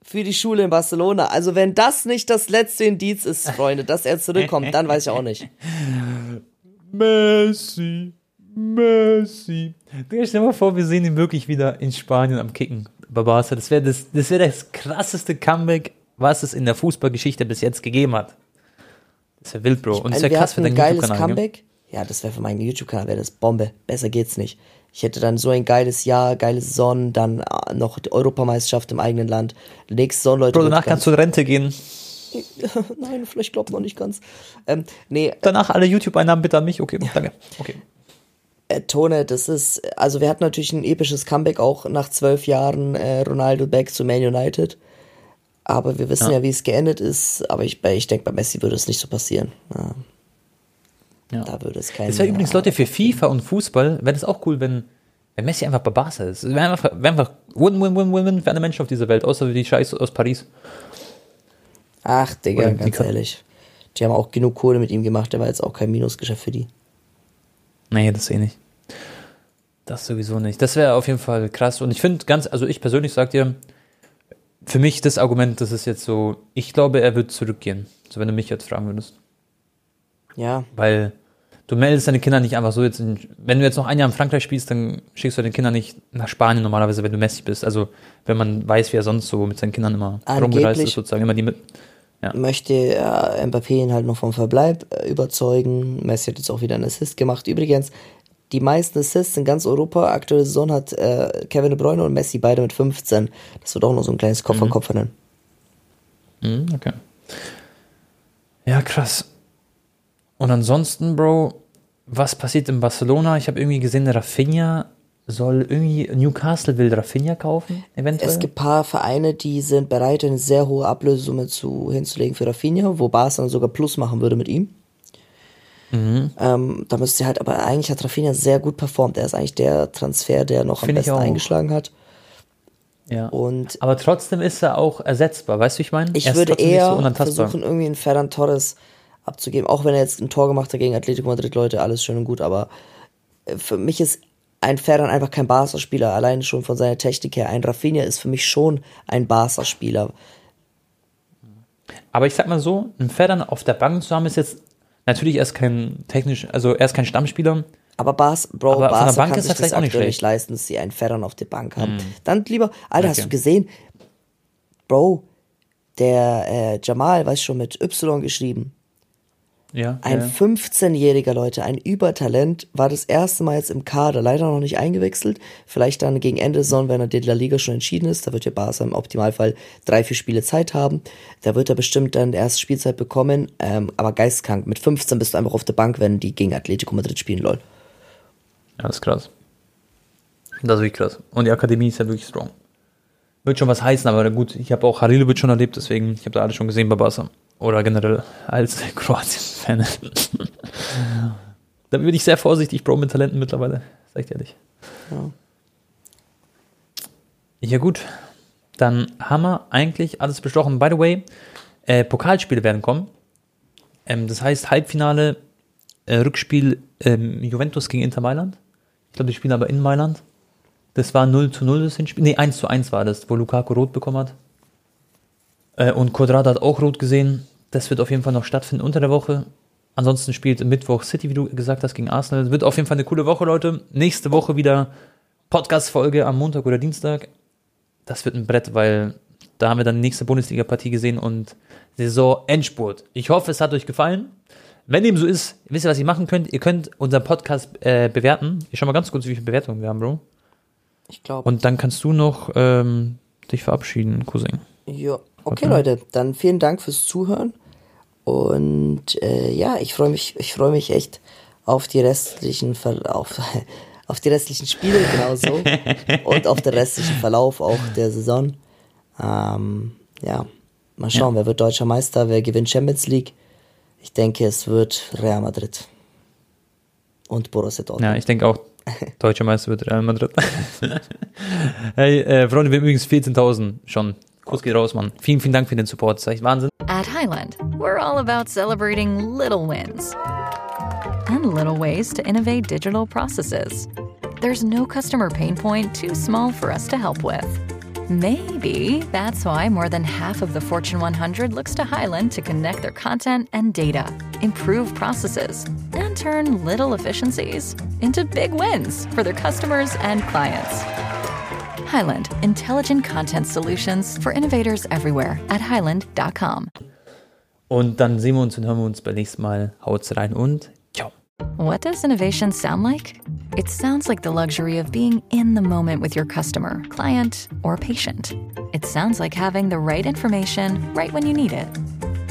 Für die Schule in Barcelona. Also wenn das nicht das letzte Indiz ist, Freunde, dass er zurückkommt, dann weiß ich auch nicht. Messi, Messi. Digga, stell dir mal vor, wir sehen ihn wirklich wieder in Spanien am Kicken bei Barca. Das wäre das, das, wär das krasseste Comeback, was es in der Fußballgeschichte bis jetzt gegeben hat. Das wäre wild, Bro. Und das Ein, wäre krass für deinen YouTube-Kanal. gell? Ja, das wäre für meinen YouTube-Kanal, wäre das Bombe. Besser geht's nicht. Ich hätte dann so ein geiles Jahr, geile Saison, dann äh, noch die Europameisterschaft im eigenen Land. Nächste Saison, Leute. Bro, danach kannst du in Rente gehen. Nein, vielleicht glaubt noch nicht ganz. Ähm, nee, Danach alle YouTube-Einnahmen bitte an mich. Okay, danke. Okay. äh, Tone, das ist, also wir hatten natürlich ein episches Comeback auch nach zwölf Jahren äh, Ronaldo back zu Man United. Aber wir wissen ja, Ja. wie es geendet ist. Aber ich, ich denke, bei Messi würde es nicht so passieren. Ja, Ja. da würde es keinen. Das wäre übrigens, Leute, für FIFA und Fußball wäre das auch cool, wenn, wenn Messi einfach bei Barca ist. Wäre einfach, wär einfach Win-Win-Win-Win für alle Menschen auf dieser Welt, außer die Scheiße aus Paris. Ach, Digga, Oder die ganz kann- ehrlich. Die haben auch genug Kohle mit ihm gemacht. Der war jetzt auch kein Minusgeschäft für die. Nee, das eh nicht. Das sowieso nicht. Das wäre auf jeden Fall krass. Und ich finde ganz, also ich persönlich sag dir, für mich das Argument, das ist jetzt so, ich glaube, er wird zurückgehen. So, wenn du mich jetzt fragen würdest. Ja, Weil du meldest deine Kinder nicht einfach so jetzt, in, wenn du jetzt noch ein Jahr in Frankreich spielst, dann schickst du deine Kinder nicht nach Spanien normalerweise, wenn du Messi bist. Also, wenn man weiß, wie er sonst so mit seinen Kindern immer rumgereist ist, sozusagen immer die mit. Ja. möchte äh, Mbappé ihn halt noch vom Verbleib äh, überzeugen. Messi hat jetzt auch wieder einen Assist gemacht. Übrigens, die meisten Assists in ganz Europa, aktuelle Saison hat äh, Kevin De Bruyne und Messi beide mit 15. Das wird auch noch so ein kleines Kopf an Kopf rennen. Mhm, okay. Ja, krass. Und ansonsten, Bro, was passiert in Barcelona? Ich habe irgendwie gesehen, Rafinha soll irgendwie, Newcastle will Rafinha kaufen, eventuell. Es gibt ein paar Vereine, die sind bereit, eine sehr hohe Ablösesumme zu, hinzulegen für Rafinha, wo Barca dann sogar Plus machen würde mit ihm. Mhm. Ähm, da müsste sie halt, aber eigentlich hat Rafinha sehr gut performt. Er ist eigentlich der Transfer, der noch am Finde ich besten eingeschlagen hat. ja. Und Aber trotzdem ist er auch ersetzbar, weißt du, wie ich meine? Ich würde eher so versuchen, irgendwie einen Ferran Torres abzugeben, auch wenn er jetzt ein Tor gemacht hat gegen Atletico Madrid, Leute, alles schön und gut, aber äh, für mich ist ein Ferran einfach kein Barca-Spieler, alleine schon von seiner Technik her. Ein Rafinha ist für mich schon ein Barca-Spieler. Aber ich sag mal so, einen Ferdan auf der Bank zu haben, ist jetzt natürlich erst kein technisch, also er ist kein Stammspieler. Aber Bas, Bro, Aber Barca Bank kann ist sich das auch nicht nicht leisten, dass sie einen Ferran auf der Bank haben. Dann lieber, Alter, hast Okay. du gesehen? Bro, der äh, Jamal, weißt schon, mit Y geschrieben. Ja. Ein ja. 15-jähriger, Leute, ein Übertalent, war das erste Mal jetzt im Kader, leider noch nicht eingewechselt. Vielleicht dann gegen Ende der Saison, wenn er die La Liga schon entschieden ist. Da wird ja Barca im Optimalfall drei, vier Spiele Zeit haben. Da wird er bestimmt dann die erste Spielzeit bekommen. Ähm, aber geistkrank. Mit 15 bist du einfach auf der Bank, wenn die gegen Atletico Madrid spielen, lol. Ja, das ist krass. Das ist wirklich krass. Und die Akademie ist ja wirklich strong. Wird schon was heißen, aber gut, ich habe auch Halilovic schon erlebt, deswegen, ich habe da alles schon gesehen bei Barca. Oder generell als Kroatien-Fan. da bin ich sehr vorsichtig, Bro, mit Talenten mittlerweile. Sag ich ehrlich. Ja. Ja, gut. Dann haben wir eigentlich alles besprochen. By the way, äh, Pokalspiele werden kommen. Ähm, das heißt, Halbfinale, äh, Rückspiel ähm, Juventus gegen Inter Mailand. Ich glaube, die spielen aber in Mailand. Das war 0 zu 0 das Hinspiel. Nee, 1 zu 1 war das, wo Lukaku rot bekommen hat. Äh, und Quadrado hat auch rot gesehen. Das wird auf jeden Fall noch stattfinden unter der Woche. Ansonsten spielt Mittwoch City, wie du gesagt hast, gegen Arsenal. Wird auf jeden Fall eine coole Woche, Leute. Nächste Woche wieder Podcast-Folge am Montag oder Dienstag. Das wird ein Brett, weil da haben wir dann die nächste Bundesliga-Partie gesehen und Saison-Endspurt. Ich hoffe, es hat euch gefallen. Wenn dem so ist, wisst ihr, was ihr machen könnt? Ihr könnt unseren Podcast äh, bewerten. Ich schau mal ganz kurz, wie viele Bewertungen wir haben, Bro. Ich glaube. Und dann kannst du noch ähm, dich verabschieden, Cousin. Ja, okay, Leute, dann vielen Dank fürs Zuhören. Und äh, ja, ich freue mich, ich freue mich echt auf die restlichen Verlauf, auf die restlichen Spiele genauso und auf den restlichen Verlauf auch der Saison. Ähm, ja, mal schauen, wer wird deutscher Meister, wer gewinnt Champions League. Ich denke, es wird Real Madrid und Borussia Dortmund. Ja, ich denke auch, deutscher Meister wird Real Madrid. hey, äh, Freunde, wir haben übrigens 14.000 schon. Kuss geht raus, Mann. Vielen, vielen Dank für den Support. Das ist echt Wahnsinn. At Highland, we're all about celebrating little wins and little ways to innovate digital processes. There's no customer pain point too small for us to help with. Maybe that's why more than half of the Fortune 100 looks to Highland to connect their content and data, improve processes, and turn little efficiencies into big wins for their customers and clients. Highland, intelligent content solutions for innovators everywhere at highland.com. Und dann sehen wir uns und hören wir uns beim nächsten Mal. Haut's rein und ciao. What does innovation sound like? It sounds like the luxury of being in the moment with your customer, client, or patient. It sounds like having the right information right when you need it.